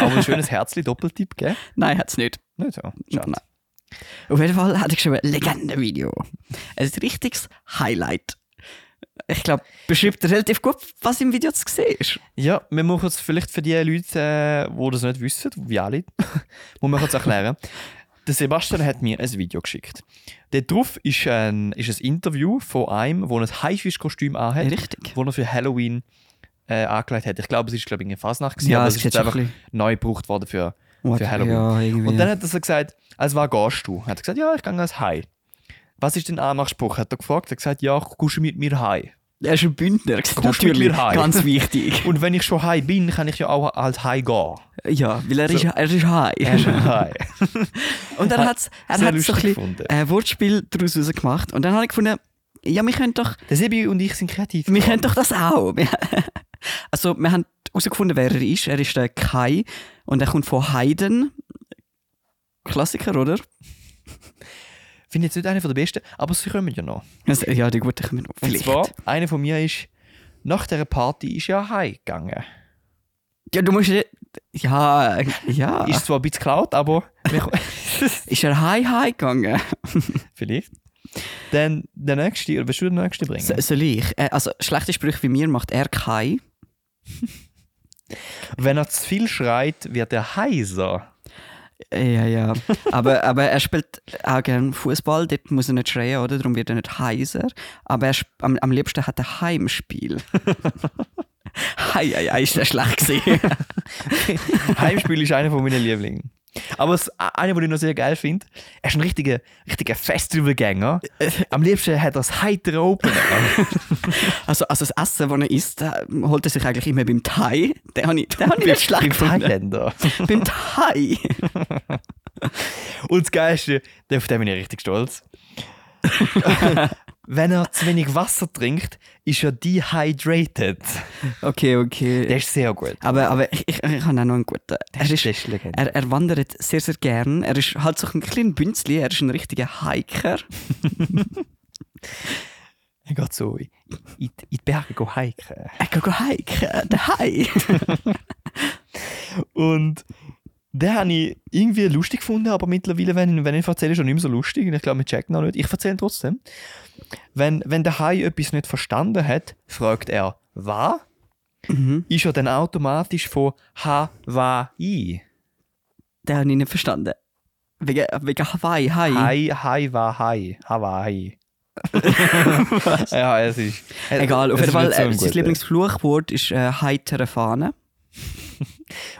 Aber ein schönes Herzli Doppeltipp, gell? Nein, hat es nicht. Nicht so. Schade. Auf jeden Fall hatte ich schon ein Legendenvideo. Ein richtiges Highlight. Ich glaube, beschreibt relativ gut, was im Video zu sehen ist. Ja, wir müssen es vielleicht für die Leute, äh, die das nicht wissen, wie alle, muss man kurz erklären. Der Sebastian hat mir ein Video geschickt. Dort drauf ist ein, ist ein Interview von einem, der ein Haifischkostüm anhat, Richtig. das er für Halloween äh, angelegt hat. Ich glaube, es ist glaube ich eine Fasnacht, gewesen, Ja, aber es es ist jetzt einfach ein neu gebraucht worden für, What? für Halloween. Ja. Und dann hat er gesagt, als was gehst du? Hat er gesagt, ja, ich gehe als Hai. Was ist dein Anmachspruch? Hat er gefragt. Er hat gesagt, ja, kommst du mit mir Hai. er ist ein Bündner. Kommst mit mir heim? ganz wichtig. Und wenn ich schon Hai bin, kann ich ja auch als Hai gehen. Ja, weil er So. ist, er ist high. Er ist Hai. Und er hat er hat so ein bisschen ein Wortspiel daraus gemacht. Und dann habe ich gefunden, ja, wir können doch, Der Sebi und ich sind kreativ. wir können doch das auch. Also, wir haben herausgefunden, wer er ist. Er ist der Kai und er kommt von Haydn. Klassiker, oder? Finde jetzt nicht einer der besten, aber sie kommen ja noch. Also, ja, die guten kommen noch. Und Vielleicht. zwar, einer von mir ist, nach dieser Party ist ja Hai gegangen. Ja, du musst nicht. Ja, ja. Ist zwar ein bisschen geklaut, aber Ist er high high gegangen? vielleicht. Dann der nächste, oder willst du den nächsten bringen? So, soll ich? Äh, Also, schlechte Sprüche wie mir macht er Kai. Wenn er zu viel schreit, wird er heiser. Ja, ja. aber, aber er spielt auch gerne Fußball, dort muss er nicht schreien, oder? Darum wird er nicht heiser. Aber er, am, am liebsten hat er Heimspiel. Hei, ist der schlecht gewesen. Heimspiel ist einer von meinen Lieblingen. Aber das, einer, den ich noch sehr geil finde, er ist ein richtiger, richtiger Festivalgänger. Am liebsten hat er das heitere Opener. Also, also das Essen, das er isst, holt er sich eigentlich immer beim Thai. Den habe ich, den hab ich nicht schlecht Beim gefunden. Thailänder. Beim Thai. Und das Geilste, auf den bin ich richtig stolz. Wenn er zu wenig Wasser trinkt, ist er dehydrated. Okay, okay. Der ist sehr gut. aber aber ich, ich, ich habe auch noch einen guten. Er, ist, ist er, er wandert sehr, sehr gern. Er ist halt so ein kleiner Bünzli. Er ist ein richtiger Hiker. Er geht so in, in, die Berge go hiken. Er kann go hiken. Der Hai. Und den habe ich irgendwie lustig gefunden, aber mittlerweile, wenn, ich- wenn ich erzähle, ist er nicht mehr so lustig. Und ich glaube, wir checken auch nicht. Ich erzähle trotzdem. Wenn, wenn der Hai etwas nicht verstanden hat, fragt er, was? mhm. Ist er dann automatisch von Hawaii? Den habe ich nicht verstanden. Wegen, wegen Hawaii. Hai. Hai, Hai war Hai. Hawaii. ja, es ist. Egal, auf es jeden Fall, so äh, sein. Lieblingsfluchwort ist äh, heitere Fahne.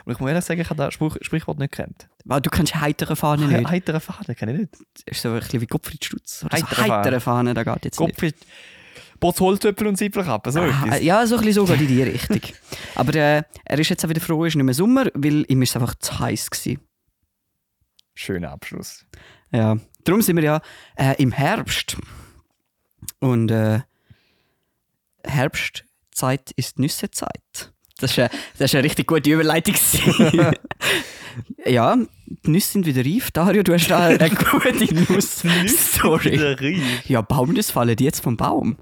Und ich muss ehrlich sagen, ich habe das Spruch, Sprichwort nicht kennt. Weil du kennst heitere Fahne nicht. Heitere Fahne kenne ich nicht. Das ist so ein bisschen wie Gottfried Stutz. Oder so Heitere Fahne. heitere Fahne, da geht jetzt nicht. Kopf Botz Holzöpfel und Zipfelkappe, so Ah, etwas. ja, so ein bisschen sogar in die Richtung. Aber äh, er ist jetzt auch wieder froh, es ist nicht mehr Sommer, weil ihm ist es einfach zu heiß gewesen. Schöner Abschluss. Ja. Darum sind wir ja äh, im Herbst. Und äh, Herbst Zeit ist Nüssezeit. Das ist eine, das ist eine richtig gute Überleitung. ja, die Nüsse sind wieder reif. Dario, du hast da eine gute. Wieder reif. Ja, Baumnüsse fallen jetzt vom Baum.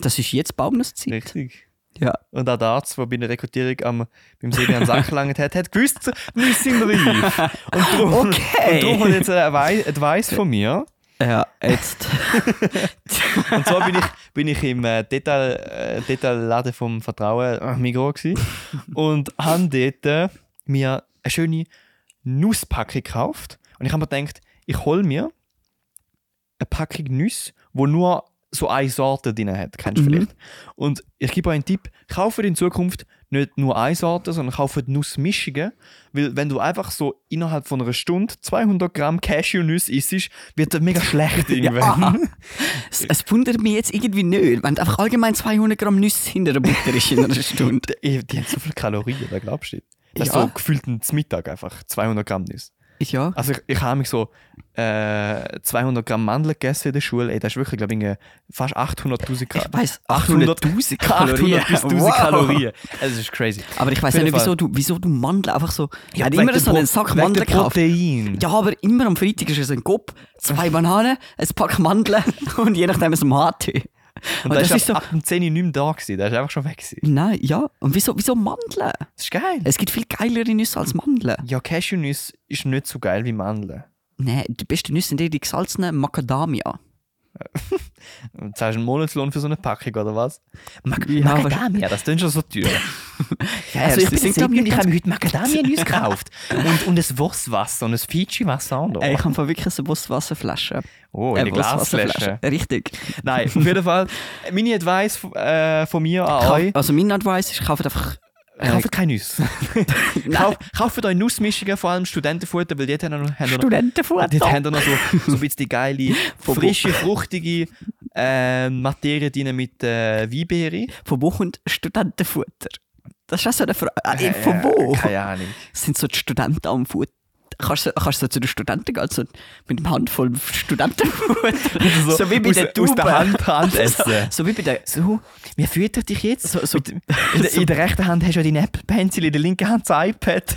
Das ist jetzt Baumnusszeit. Richtig. Ja. Und auch der Arzt, der bei der Rekrutierung am, beim Sebi an Sack gelangt hat, hat gewusst, wir sind reif. Und darum, Okay. und darum hat jetzt ein Advi- Advice von mir. Ja, jetzt. Und zwar bin ich, bin ich im äh, Detail, äh, Detailladen vom Vertrauen äh, Migros gewesen und habe dort äh, mir eine schöne Nusspackung gekauft. Und ich habe mir gedacht, ich hole mir eine Packung Nüsse, wo nur so eine Sorte drin hat. Kennst du Mhm. vielleicht? Und ich gebe euch einen Tipp: kaufe in Zukunft nicht nur eine Sorte, sondern kaufe Nussmischungen. Weil, wenn du einfach so innerhalb von einer Stunde 200 Gramm Cashew-Nüsse isst, wird das mega schlecht irgendwann. Es, es wundert mich jetzt irgendwie nicht, wenn einfach allgemein 200 Gramm Nüsse hinter der Butter ist in einer Stunde. Die, die haben so viele Kalorien, da glaubst du nicht. Das ist Ja. so gefühlt ein Mittag einfach, 200 Gramm Nüsse. Ja. Also ich, ich habe mich so äh, 200 Gramm Mandeln gegessen in der Schule. Ey, das ist wirklich, glaube ich, fast 800'000 Ich Kalorien. weiss, 800 800'000 Kalorien. 800 bis 1000 Wow. Kalorien. Das ist crazy. Aber ich weiß nicht, wieso du, wieso du Mandeln einfach so. Ja, hat wegen immer so einen Sack Mandeln gekauft. Protein. Ja, aber immer am Freitag ist es ein Kopf, zwei Bananen, ein Pack Mandeln und je nachdem ein Mate. Und, Und das, das ist so- ab dem 10 Uhr nicht mehr da gewesen. Der ist einfach schon weg gewesen. Nein, ja. Und wieso, wieso Mandeln? Das ist geil. Es gibt viel geilere Nüsse als Mandeln. Ja, Cashewnüsse ist nicht so geil wie Mandeln. Nein, die besten Nüsse sind die gesalzenen Macadamia. Zahlst du einen Monatslohn für so eine Packung, oder was? Mac Ja, Macadamia, das klingt schon so teuer. ja, Also, ich bin Sebi und ich habe mir heute Macadamia-Nüsse gekauft. Und, und ein Wurstwasser und ein Fiji-Wasser. Ey, ich habe wirklich eine Wasserflasche. Oh, in Äh, der Glasflasche. Richtig. Nein, auf jeden Fall. Meine Advice äh, von mir an euch: Also mein Advice ist, kauft einfach... Äh, kauft keine Nüsse. Kauf, kauft euch Nussmischungen, vor allem Studentenfutter, weil dort haben noch, haben wir noch, Studentenfutter. dort haben noch so, so ein bisschen die geile, frische, fruchtige äh, Materie drin mit äh, Weinbeere. Von wo kommt Studentenfutter? Das ist auch so eine Frage. Äh, von wo? Keine Ahnung. sind so die Studenten am Futter. Kannst du, kannst du zu den Studenten gehen, so mit einem Handvoll Studentenfutter? so, wie bei aus, den aus Tauben. der Hand, Hand essen. So wie bei den... So, wir füttern dich jetzt. So, so, Mit, in, der, in der rechten Hand hast du ja deinen Apple Pencil, in der linken Hand das iPad.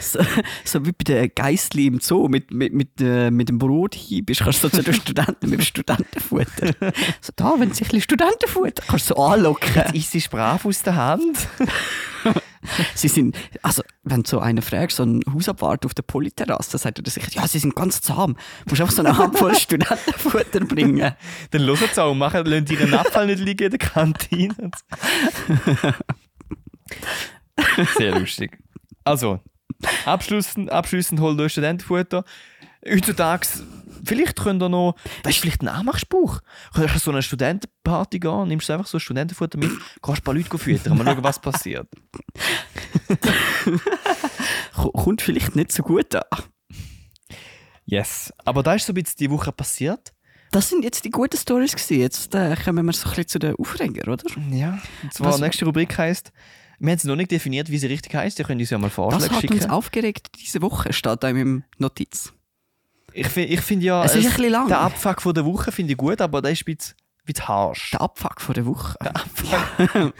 so, so wie bei den Geissli im Zoo mit, mit, mit, äh, mit dem Brot bist, kannst du so zu den Studenten mit dem Studentenfutter. So, da, wenn sie ein bisschen Studentenfutter, kannst du so anlocken. Ist sie brav aus der Hand? Sie sind, also, wenn du so einen fragst, so einen Hausabwart auf der Polyterrasse, dann sagt er sicher, ja, sie sind ganz zahm. Du musst einfach so eine Handvoll Studentenfutter bringen. Dann hören sie auch machen, lassen ihren Abfall nicht liegen in der Kantine. Sehr lustig. Also, abschließend, abschließend holt euch Studentenfutter. Heutzutage, vielleicht könnt ihr noch, das ist vielleicht ein Anmachspruch. Könnt ihr so eine Studentenparty gehen, nimmst du einfach so Studentenfutter mit, kannst ein paar Leute füttern, mal schauen, was passiert. Ko- Kommt vielleicht nicht so gut an. Yes. Aber da ist so ein bisschen die Woche passiert. Das sind jetzt die guten Stories gewesen. Jetzt äh, kommen wir so ein bisschen zu den Aufregern, oder? Ja. Und zwar, die nächste Rubrik heisst, wir haben es noch nicht definiert, wie sie richtig heisst. Ihr könnt uns ja mal Vorschläge hat schicken. uns aufgeregt diese Woche, steht da in meinem Notiz. Ich finde ich find ja, Es ist ein bisschen lang. der Abfuck von der Woche finde ich gut, aber der ist ein bisschen, bisschen harsch. Der Abfuck von der Woche.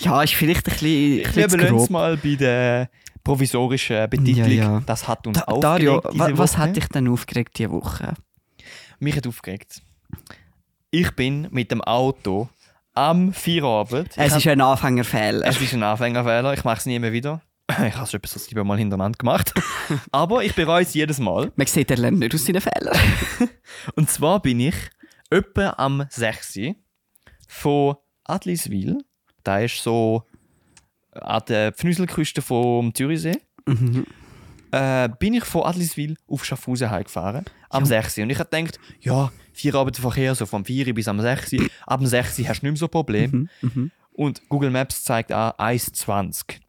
Ja, ist vielleicht ein bisschen, zu belassen es mal bei der provisorischen Betitelung. Ja, ja. Das hat uns Da, aufgeregt Dario, diese wa- was Woche. hat dich denn aufgeregt diese Woche? Mich hat aufgeregt. Ich bin mit dem Auto am Feierabend. Ich Es ist ein Anfängerfehler. es ist ein Anfängerfehler, ich mache es nie mehr wieder. Ich habe es etwas siebenmal hintereinander gemacht. aber ich bereue es jedes Mal. Man sieht, er lernt nicht aus seinen Fehlern. Und zwar bin ich etwa am 6. Uhr von Adliswil. Da ist so an der Pfnüselküste vom Zürichsee. Mhm. Äh, bin ich von Adliswil auf Schaffhausen heimgefahren. Am Ja. 6. Uhr. Und ich habe gedacht, ja, Feierabendverkehr, so vom 4 Uhr bis am 6. Uhr. Ab dem 6. Uhr hast du nicht mehr so ein Problem. Mhm. Mhm. Und Google Maps zeigt an 1,20.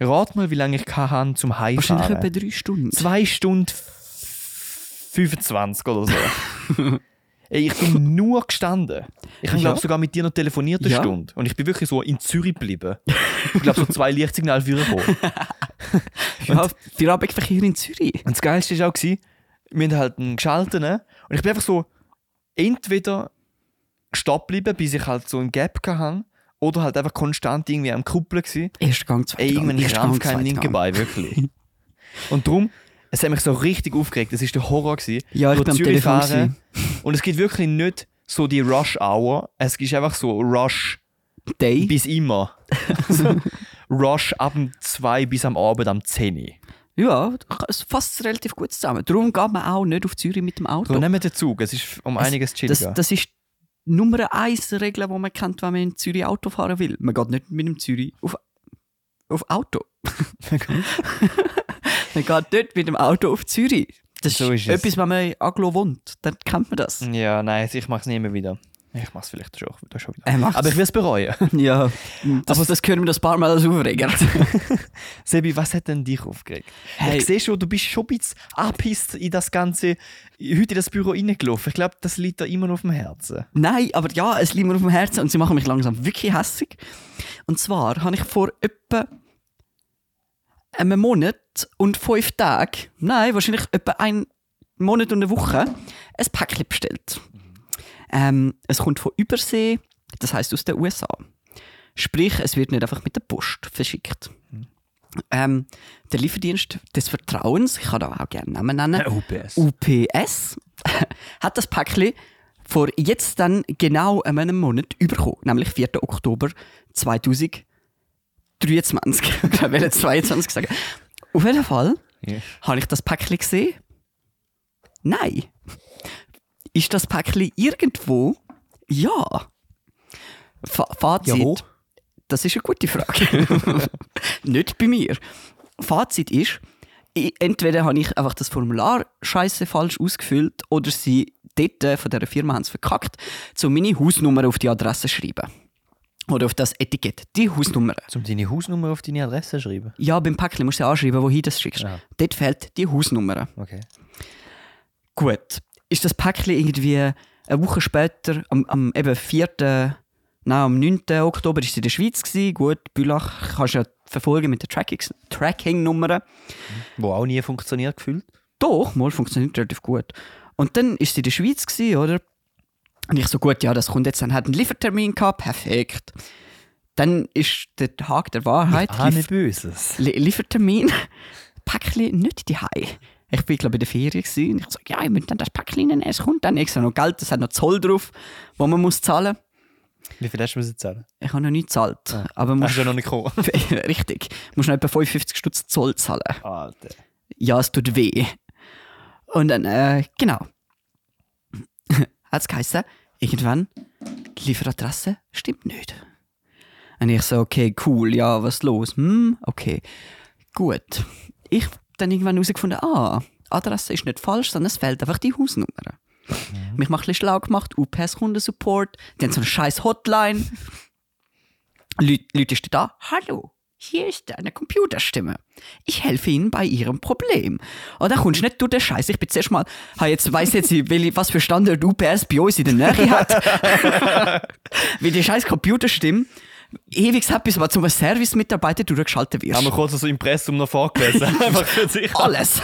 Rat mal, wie lange ich hatte zum Wahrscheinlich Heimfahren. etwa drei Stunden. 2 Stunden 25 oder so. Ey, ich bin nur gestanden. Ich habe, Ja. glaube sogar mit dir noch telefoniert eine Ja. Stunde. Und ich bin wirklich so in Zürich geblieben. Ich glaube, so zwei Lichtsignale für. Ja, Feierabendverkehr in Zürich. Und das Geilste war auch, wir haben halt einen geschalten. Und ich bin einfach so entweder stehen geblieben, bis ich halt so einen Gap hatte. Oder halt einfach konstant irgendwie am Kuppeln gewesen. Erster Gang, zweiter Gang, irgendwann erster krampf Gang, kein zweiter linke Gang. Bein, wirklich. Und darum, es hat mich so richtig aufgeregt. Das war der Horror. Gewesen. Ja, ich bin am Zürich Telefon. Und es gibt wirklich nicht so die Rush-Hour. Es ist einfach so Rush Day. bis immer. Also, Rush ab dem 2 bis am Abend am 10 Uhr. Ja, es fasst relativ gut zusammen. Darum geht man auch nicht auf Zürich mit dem Auto. So, nehmen wir den Zug. Es ist um Es- einiges das, chilliger. das ist die Nummer eins Regel, die man kennt, wenn man in Zürich Auto fahren will. Man geht nicht mit dem Zürich auf, auf Auto. man geht nicht mit dem Auto auf Zürich. Das So ist, ist es. etwas, wenn man in Aglo wohnt. Dann kennt man das. ja, nein, ich mache es nie mehr wieder. Ich mache es vielleicht schon, schon wieder. Er. Aber ich will es bereuen. ja, das, aber das hören wir das paar Mal als Aufreger. Sebi, was hat denn dich aufgeregt? Hey. Ich sehe schon, du bist schon ein bisschen angepisst in das Ganze, heute in das Büro reingelaufen. Ich glaube, das liegt da immer noch auf dem Herzen. Nein, aber ja, es liegt mir auf dem Herzen und sie machen mich langsam wirklich hässig. Und zwar habe ich vor etwa einem Monat und fünf Tagen, nein, wahrscheinlich etwa einen Monat und eine Woche, ein Päckchen bestellt. Ähm, es kommt von Übersee, das heißt aus den USA. Sprich, es wird nicht einfach mit der Post verschickt. Ähm, der Lieferdienst des Vertrauens, ich kann da auch gerne Namen nennen, UPS. UPS hat das Päckchen vor jetzt dann genau einem Monat überkommen, nämlich 4. Oktober 2023. ich will jetzt 22 sagen. Auf jeden Fall Ja. habe ich das Päckchen gesehen. Nein. Ist das Päckchen irgendwo? Ja. Fa Fazit. Ja? Das ist eine gute Frage. Nicht bei mir. Fazit ist, entweder habe ich einfach das Formular scheiße falsch ausgefüllt oder sie dort von dieser Firma haben es verkackt, so meine Hausnummer auf die Adresse schreiben. Oder auf das Etikett. Die Hausnummer. Um deine Hausnummer auf deine Adresse zu schreiben. Ja, beim Päckchen musst du ja anschreiben, wohin du das schickst. Ja. Dort fehlt die Hausnummer. Okay. Gut. Ist das Päckchen irgendwie eine Woche später, am, am eben 4., nein, am 9. Oktober, ist sie in der Schweiz gewesen. Gut, Bülach kannst du ja verfolgen mit den Tracking-Nummern. Wo auch nie funktioniert gefühlt. Doch, mal funktioniert relativ gut. Und dann ist sie in der Schweiz gewesen, oder? Und ich so, gut, ja, das kommt jetzt, dann hat einen Liefertermin gehabt, perfekt. Dann ist der Tag der Wahrheit, Ah, Lief- Böses. Li Liefertermin, Päckchen nicht die Ich bin, glaube ich, in der Ferien gewesen. und ich so, ja, ich muss dann das Päckchen nehmen, es kommt dann extra noch Geld, es hat noch Zoll drauf, wo man muss zahlen. Wie viel hast du müssen zahlen? Ich habe noch nicht gezahlt, Ah. aber Hast du ja noch nicht gekommen? richtig, musst noch etwa 55 Stutz Zoll zahlen. Alter. Ja, es tut weh. Und dann, äh, genau. Hat es geheißen, irgendwann, die Lieferadresse stimmt nicht. Und ich so, okay, cool, ja, was ist los? Hm, okay, gut. Ich dann irgendwann herausgefunden, ah, Adresse ist nicht falsch, sondern es fehlt einfach die Hausnummer. Mich macht ein bisschen schlau gemacht, UPS Kundensupport, die haben so eine scheiß Hotline. Leute, Leute stehen da, hallo, hier ist eine Computerstimme. Ich helfe Ihnen bei Ihrem Problem. Und dann kommst du nicht durch den Scheiß. Ich bin zuerst mal, ha, jetzt weiss jetzt, was für Standard UPS bei uns in der Nähe hat. Wie die scheiß Computerstimme ewig hat, bis man zum Service-Mitarbeiter durchgeschaltet wird. Haben wir kurz so Impressum noch vorgelesen. Einfach für sich. Alles.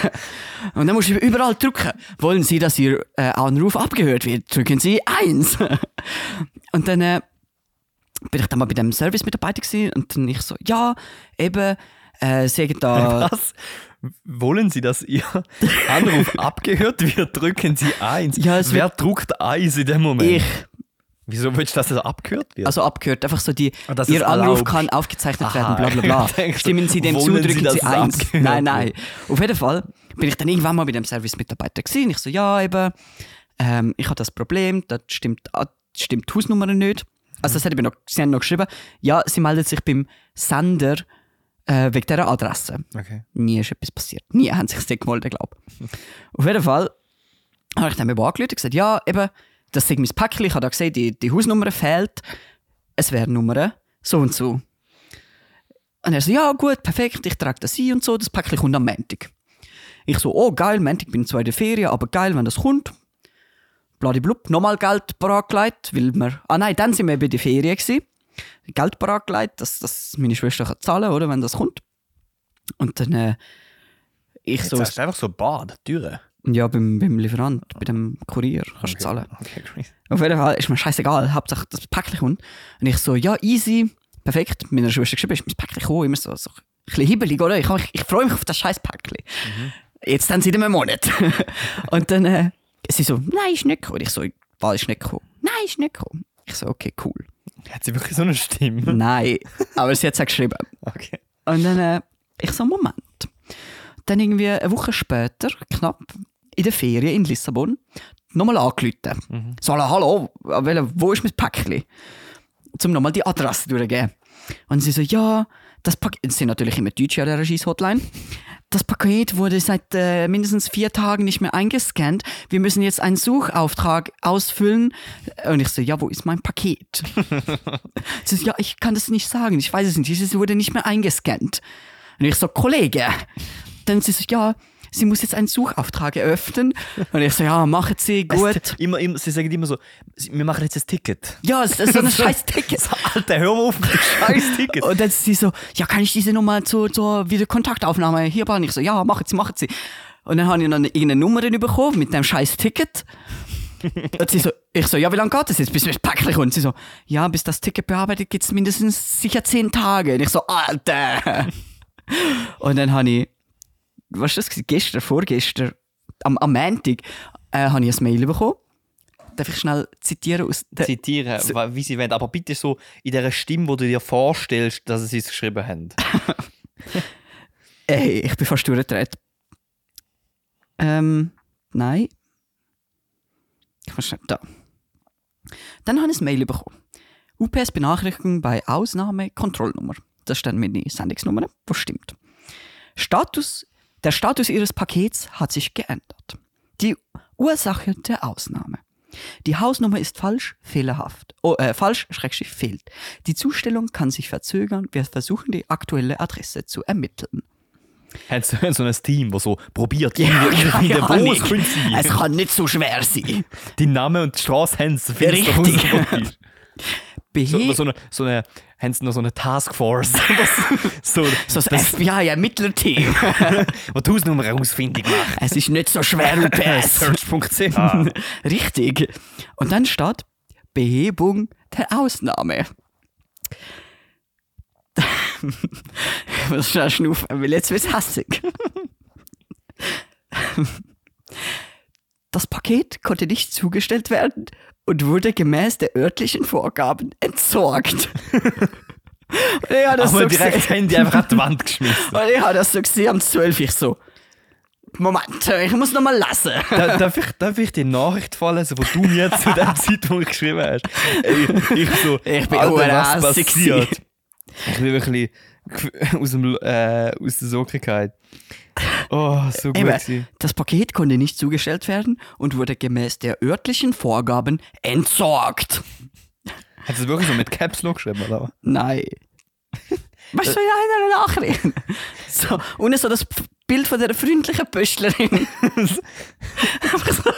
Und dann musst du überall drücken. Wollen Sie, dass Ihr äh, Anruf abgehört wird? Drücken Sie eins. Und dann äh, bin ich dann mal bei dem Service-Mitarbeiter und dann ich so, ja, eben, äh, Sie da... Was? Wollen Sie, dass Ihr Anruf abgehört wird? Drücken Sie eins. Ja, es Wer drückt eins in dem Moment? Ich, Wieso willst du, dass das abgehört wird? also abgehört, einfach so die, Ah, dass Ihr Anruf erlaubt. kann aufgezeichnet Aha, werden, bla bla bla. denke, Stimmen Sie dem zu, Sie, drücken Sie es eins. Nein, nein. Auf jeden Fall bin ich dann irgendwann mal bei dem Service-Mitarbeiter gewesen. Ich so, ja, eben, ähm, ich habe das Problem, da stimmt, ah, stimmt die Hausnummer nicht. Also das hat eben noch, sie haben noch geschrieben, ja, sie meldet sich beim Sender äh, wegen dieser Adresse. okay. Nie ist etwas passiert. Nie haben sich das gemeldet, glaube ich. Auf jeden Fall habe ich dann eben angerufen und gesagt, ja, eben, das ist mein Päckchen, ich habe da gesehen, die, die Hausnummer fehlt. Es wäre Nummer so und so. Und er so, ja gut, perfekt, ich trage das ein und so, das Päckchen kommt am Montag. Ich so, oh geil, Montag bin ich zwar in der Ferien, aber geil, wenn das kommt. Bladiblub, nochmal Geld parat weil wir, ah nein, dann sind wir bei der Ferien gewesen. Geld parat dass, dass meine Schwester kann zahlen oder, wenn das kommt. Und dann, äh, ich Jetzt so, du einfach so Bad, Türe. Ja, beim, beim Lieferant, bei dem Kurier kannst du zahlen. Okay, crazy. Auf jeden Fall ist mir scheißegal, Hauptsache das Päckchen kommt. Und ich so, ja, easy, perfekt. Meiner Schwester geschrieben, ist mein Päckchen gekommen, immer so, so ein bisschen hibbelig, oder? Ich, ich, ich freue mich auf das scheiß Päckchen. Jetzt dann seit einem Monat. und dann, äh, sie so, nein, ist nicht gekommen. Ich so, was ist nicht gekommen? Nein, ist nicht gekommen. Ich so, okay, cool. Hat sie wirklich so eine Stimme? nein, aber sie hat es auch geschrieben. Okay. Und dann, äh, ich so, Moment. Dann irgendwie eine Woche später, knapp, in der Ferien in Lissabon, nochmal angerufen. So, hallo, wo ist mein Päckchen? Um nochmal die Adresse durchzugeben. Und sie so, ja, das Paket, es sind natürlich immer Deutsche an der Regis-Hotline. Das Paket wurde seit äh, mindestens vier Tagen nicht mehr eingescannt. Wir müssen jetzt einen Suchauftrag ausfüllen. Und ich so, ja, wo ist mein Paket? sie so, ja, ich kann das nicht sagen. Ich weiß es nicht. Es wurde nicht mehr eingescannt. Und ich so, Kollege. Dann sie so, ja, sie muss jetzt einen Suchauftrag eröffnen. Und ich so, ja, machen Sie, gut. Es, immer, immer, sie sagen immer so, wir machen jetzt ein Ticket. Ja, es ist so ein scheiß Ticket. So, Alter, hör mal auf mit dem scheiß Ticket. Und dann ist sie so, ja, kann ich diese Nummer zur, zur wieder Kontaktaufnahme hier bauen? Ich so, ja, machen Sie, machen Sie. Und dann habe ich dann irgendeine Nummer bekommen mit dem scheiß Ticket. Und sie so, ich so, ja, wie lange geht das jetzt, bis das Päckchen kommt? Sie so, ja, bis das Ticket bearbeitet, gibt es mindestens sicher zehn Tage. Und ich so, Alter. Und dann habe ich, was ist das, gestern, vorgestern, am, am Montag, äh, habe ich ein Mail bekommen. Darf ich schnell zitieren aus der Zitieren, So- wie sie wollen, aber bitte so in dieser Stimme, wo du dir vorstellst, dass sie es geschrieben haben. Ey, ich bin fast durchgedreht. Ähm, nein. Ich muss schnell, da. Dann habe ich ein Mail bekommen. UPS-Benachrichtigung bei Ausnahme Kontrollnummer. Das ist dann meine Sendungsnummer, was stimmt. Status, der Status Ihres Pakets hat sich geändert. Die Ursache der Ausnahme. Die Hausnummer ist falsch, fehlerhaft. Oh, äh, falsch, schrägstrich fehlt. Die Zustellung kann sich verzögern. Wir versuchen die aktuelle Adresse zu ermitteln. so, haben so ein Team, das so probiert, Ja, irgendwie irgendwie, wo es könnte sein. Es kann nicht so schwer sein. Die Namen und die Straße haben sie. Richtig. So, B, so, eine, so eine, haben noch so eine Taskforce, so, so das FBI-Ermittlerteam. wo die Hausnummer ausfindig macht. es ist nicht so schwer, UPS. Search.ch. Richtig. Und dann steht Behebung der Ausnahme. ich muss schnell schnaufen, weil jetzt wird es hassig. Das Paket konnte nicht zugestellt werden und wurde gemäß der örtlichen Vorgaben entsorgt. und ich habe das Aber so direkt gesehen. Handy einfach an die Wand geschmissen. Und ich habe das so gesehen am 12. Ich so, Moment, ich muss noch mal lassen. Da- Darf ich, darf ich die Nachricht vorlesen, die du mir zu der Zeitpunkt geschrieben hast? Ey, ich so, Ich bin Alter, was passiert? Ich bin wirklich aus, dem, äh, aus der Sockigkeit. Oh, so gut. Eben, das Paket konnte nicht zugestellt werden und wurde gemäß der örtlichen Vorgaben entsorgt. Hat es wirklich so mit Caps Lock geschrieben, oder? Nein. Du, ja, in einer Nachricht. So, und so das Bild von der freundlichen Pöstlerin. Einfach so.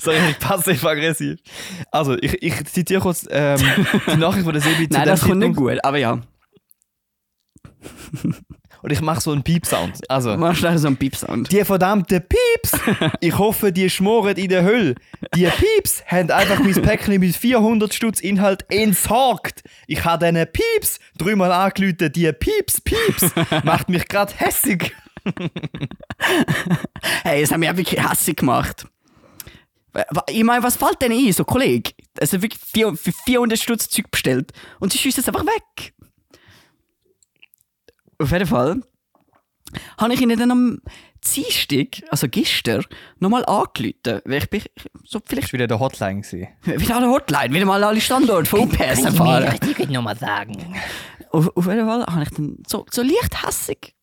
So richtig passiv-aggressiv. Also, ich, ich zitiere kurz ähm, die Nachricht von der Sebi zu Nein, das kommt nicht gut, aber ja. Und ich mache so einen Piep-Sound. Also, Mach schnell so einen Piepsound. die verdammten Pieps! Ich hoffe, die schmoren in der Hölle. Die Pieps haben einfach mein Päckchen mit 400 Stutz Inhalt entsorgt. Ich habe diesen Pieps dreimal angerufen. Die Pieps, Pieps macht mich gerade hässig. Hey, das haben wir ja wirklich hässlich gemacht. Ich meine, was fällt denn ein, so Kollege? Also wirklich vier- für 400 Stutz Zeug bestellt und sie schießen es einfach weg. Auf jeden Fall habe ich ihnen dann am Dienstag, also gestern, nochmal angerufen, weil ich bin so vielleicht Das war wieder der Hotline. gewesen. wieder an der Hotline, wieder mal alle Standorte von UPS erfahren. die nochmal sagen? Auf, auf jeden Fall habe ich dann so, so leicht hässig.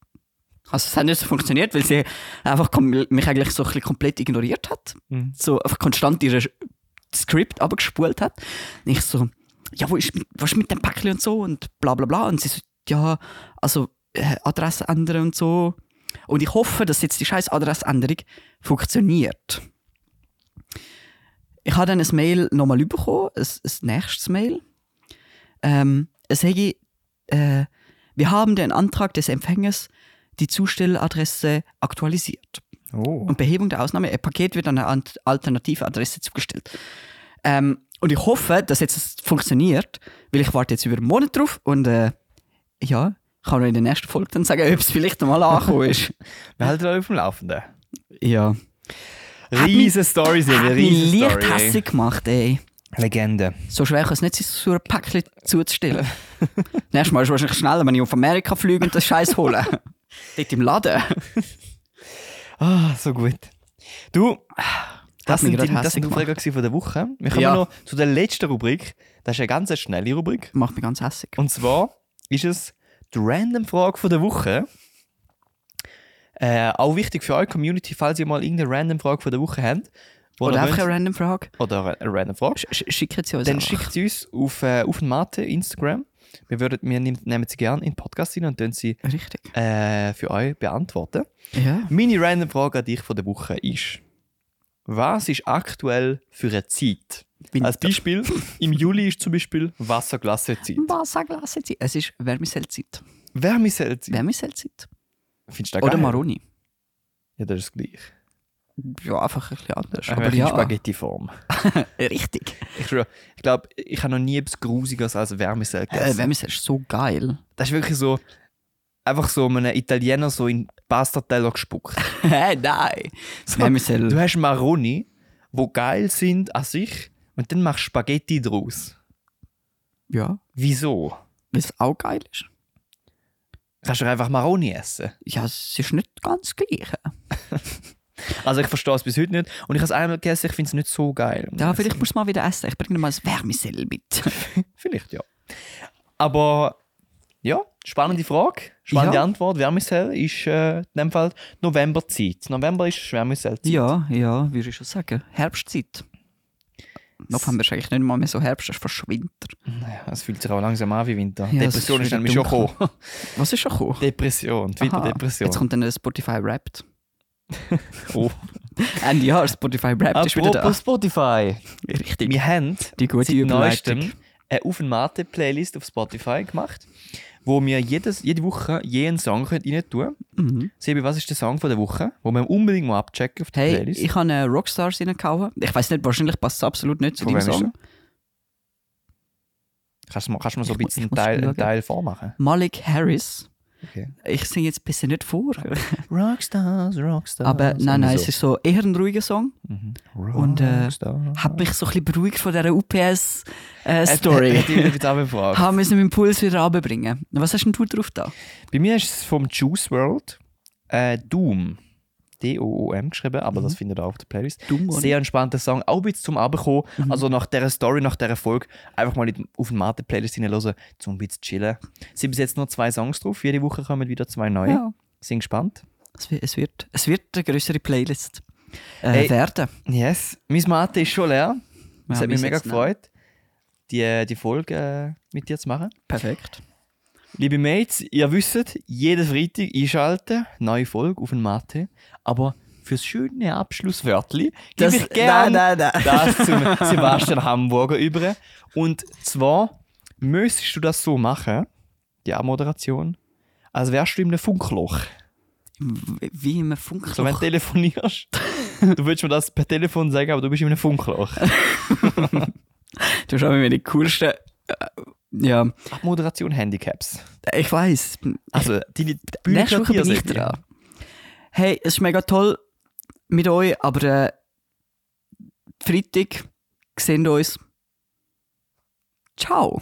Also es hat nicht so funktioniert, weil sie einfach mich eigentlich so ein bisschen komplett ignoriert hat. Mhm. So einfach konstant ihre Skript abgespult hat. Und ich so, ja, wo ist, was ist mit dem Päckchen und so und bla bla bla. Und sie so, ja, also Adresse ändern und so. Und ich hoffe, dass jetzt die scheiß Adressänderung funktioniert. Ich habe dann ein Mail nochmal bekommen, ein, ein nächstes Mail. Ähm, es hätte, äh, wir haben den Antrag des Empfängers die Zustelladresse aktualisiert. Oh. und Behebung der Ausnahme. Ein Paket wird an eine alternative Adresse zugestellt. Ähm, und ich hoffe, dass jetzt es funktioniert, weil ich warte jetzt über einen Monat drauf und äh, ja, kann noch in der nächsten Folge dann sagen, ob es vielleicht mal angekommen ist. Wir halten euch auf dem Laufenden. ja. Riesen Story, Silvia, riesen leicht Story. ey. hässig gemacht, ey. Legende. So schwer kann es nicht sein, so ein Päckchen zuzustellen. Nächstes Mal ist es wahrscheinlich schneller, wenn ich auf Amerika fliege und das Scheiß hole. Dort im Laden. Ah, so gut. Du, das sind, die, das sind die. Aufreger von der Woche. Wir kommen Ja. noch zu der letzten Rubrik. Das ist eine ganz schnelle Rubrik. Macht mich ganz hässig. Und zwar ist es die Random-Frage von der Woche. Äh, auch wichtig für eure Community, falls ihr mal irgendeine Random-Frage von der Woche habt. Oder einfach eine random Frage. oder eine Random-Frage. Sch sch- Schickt sie uns Dann einfach. schickt sie uns auf, äh, auf den Mate Instagram. Wir, würden, wir nehmen, nehmen sie gerne in den Podcast rein und dann sie äh, für euch beantworten. Ja. Meine random Frage an dich von der Woche ist: Was ist aktuell für eine Zeit? Winter. Als Beispiel, im Juli ist zum Beispiel Wasserglassezeit. Wasserglas jetzt. Es ist Wärmeseltzeit. Wärmeseltzeit. Wärmeseltzeit. Findest du das Oder geil? Maroni. Ja, das ist das gleiche. Ja, einfach ein bisschen anders. Aber Aber ja, Spaghetti-Form. richtig. Ich, ich glaube, ich habe noch nie etwas Grusiges als Wärmesel Äh, gegessen. Wärmesel ist so geil. das ist wirklich so, einfach so einem Italiener so in Pastateller gespuckt. Hä, nein. So, Wärmesel. Du hast Maroni, wo geil sind an sich und dann machst du Spaghetti draus. Ja. Wieso? Weil es auch geil ist. Kannst du einfach Maroni essen? Ja, es ist nicht ganz das Gleiche. Also ich verstehe es bis heute nicht. Und ich habe es einmal gegessen, ich finde es nicht so geil. Ja, vielleicht musst du mal wieder essen. Ich bringe dir mal ein Wärmesel mit. Vielleicht, ja. Aber ja, spannende Frage, spannende Ja. Antwort. Wärmesell ist äh, in dem Fall Novemberzeit. November ist Wärmesellzeit. ja, ja, würde ich schon sagen. Herbstzeit. November ist eigentlich nicht mal mehr so Herbst, es ist fast Winter. Naja, es fühlt sich auch langsam an wie Winter. Ja, es Depression ist nämlich schon gekommen. Was ist schon gekommen? Depression, die Winterdepression. Jetzt kommt dann Spotify Wrapped. Oh. Ende Jahr, Spotify Wrapped ist wieder da. Apropos Spotify. Richtig. Wir haben Die gute seit neuestem eine Auf- und Mate-Playlist auf Spotify gemacht, wo wir jedes, jede Woche jeden Song rein tun können. Mhm. Sebi, was ist der Song von der Woche, wo wir unbedingt mal abchecken auf die Hey, Playlist? ich habe Rockstars reingehauen. Ich weiß nicht, wahrscheinlich passt es absolut nicht zu Von deinem Song. Kannst du mal, kannst du mal so ein Ich bisschen einen Teil, einen. Teil vormachen? Malik Harris. Okay. Ich singe jetzt ein bisschen nicht vor. Rockstars, Rockstars. Aber nein, nein, es ist so eher ein ruhiger Song. Mhm. Und, äh, Hat mich so ein bisschen beruhigt von dieser UPS-Story. Auch gefragt. Haben müssen meinen Puls wieder runterbringen. Was hast denn du drauf da? Bei mir ist es vom Juice World äh, Doom. D-O-O-M geschrieben, aber das findet ihr auch auf der Playlist. Oder? Sehr entspannter Song, auch ein bisschen zum Abkommen. Also nach dieser Story, nach dieser Folge, einfach mal auf den Mate-Playlist hineinhören, zum ein bisschen chillen. Es sind bis jetzt nur zwei Songs drauf, jede Woche kommen wieder zwei neue. Ja. Sind gespannt. Es wird, es wird, es wird eine größere Playlist äh, Hey. werden. Yes, mein Mate ist schon leer. Es Ja, hat mich mega gefreut, die, die Folge äh, mit dir zu machen. Perfekt. Liebe Mates, ihr wisst, jeden Freitag einschalten, neue Folge auf den Mate. Aber fürs schöne Abschlusswörtli gebe ich gerne nein, nein, nein. das zum Sebastian Hamburger über. Und zwar müsstest du das so machen, die Moderation, als wärst du in einem Funkloch. Wie im Funkloch. So, wenn du telefonierst, du würdest mir das per Telefon sagen, aber du bist in einem Funkloch. du hast auch immer die coolsten. Ja, Moderation Handicaps. ich weiß. Also, die Nächste Woche bin ich dran. Hey, es ist mega toll mit euch, aber äh, Freitag sehen wir uns. Ciao.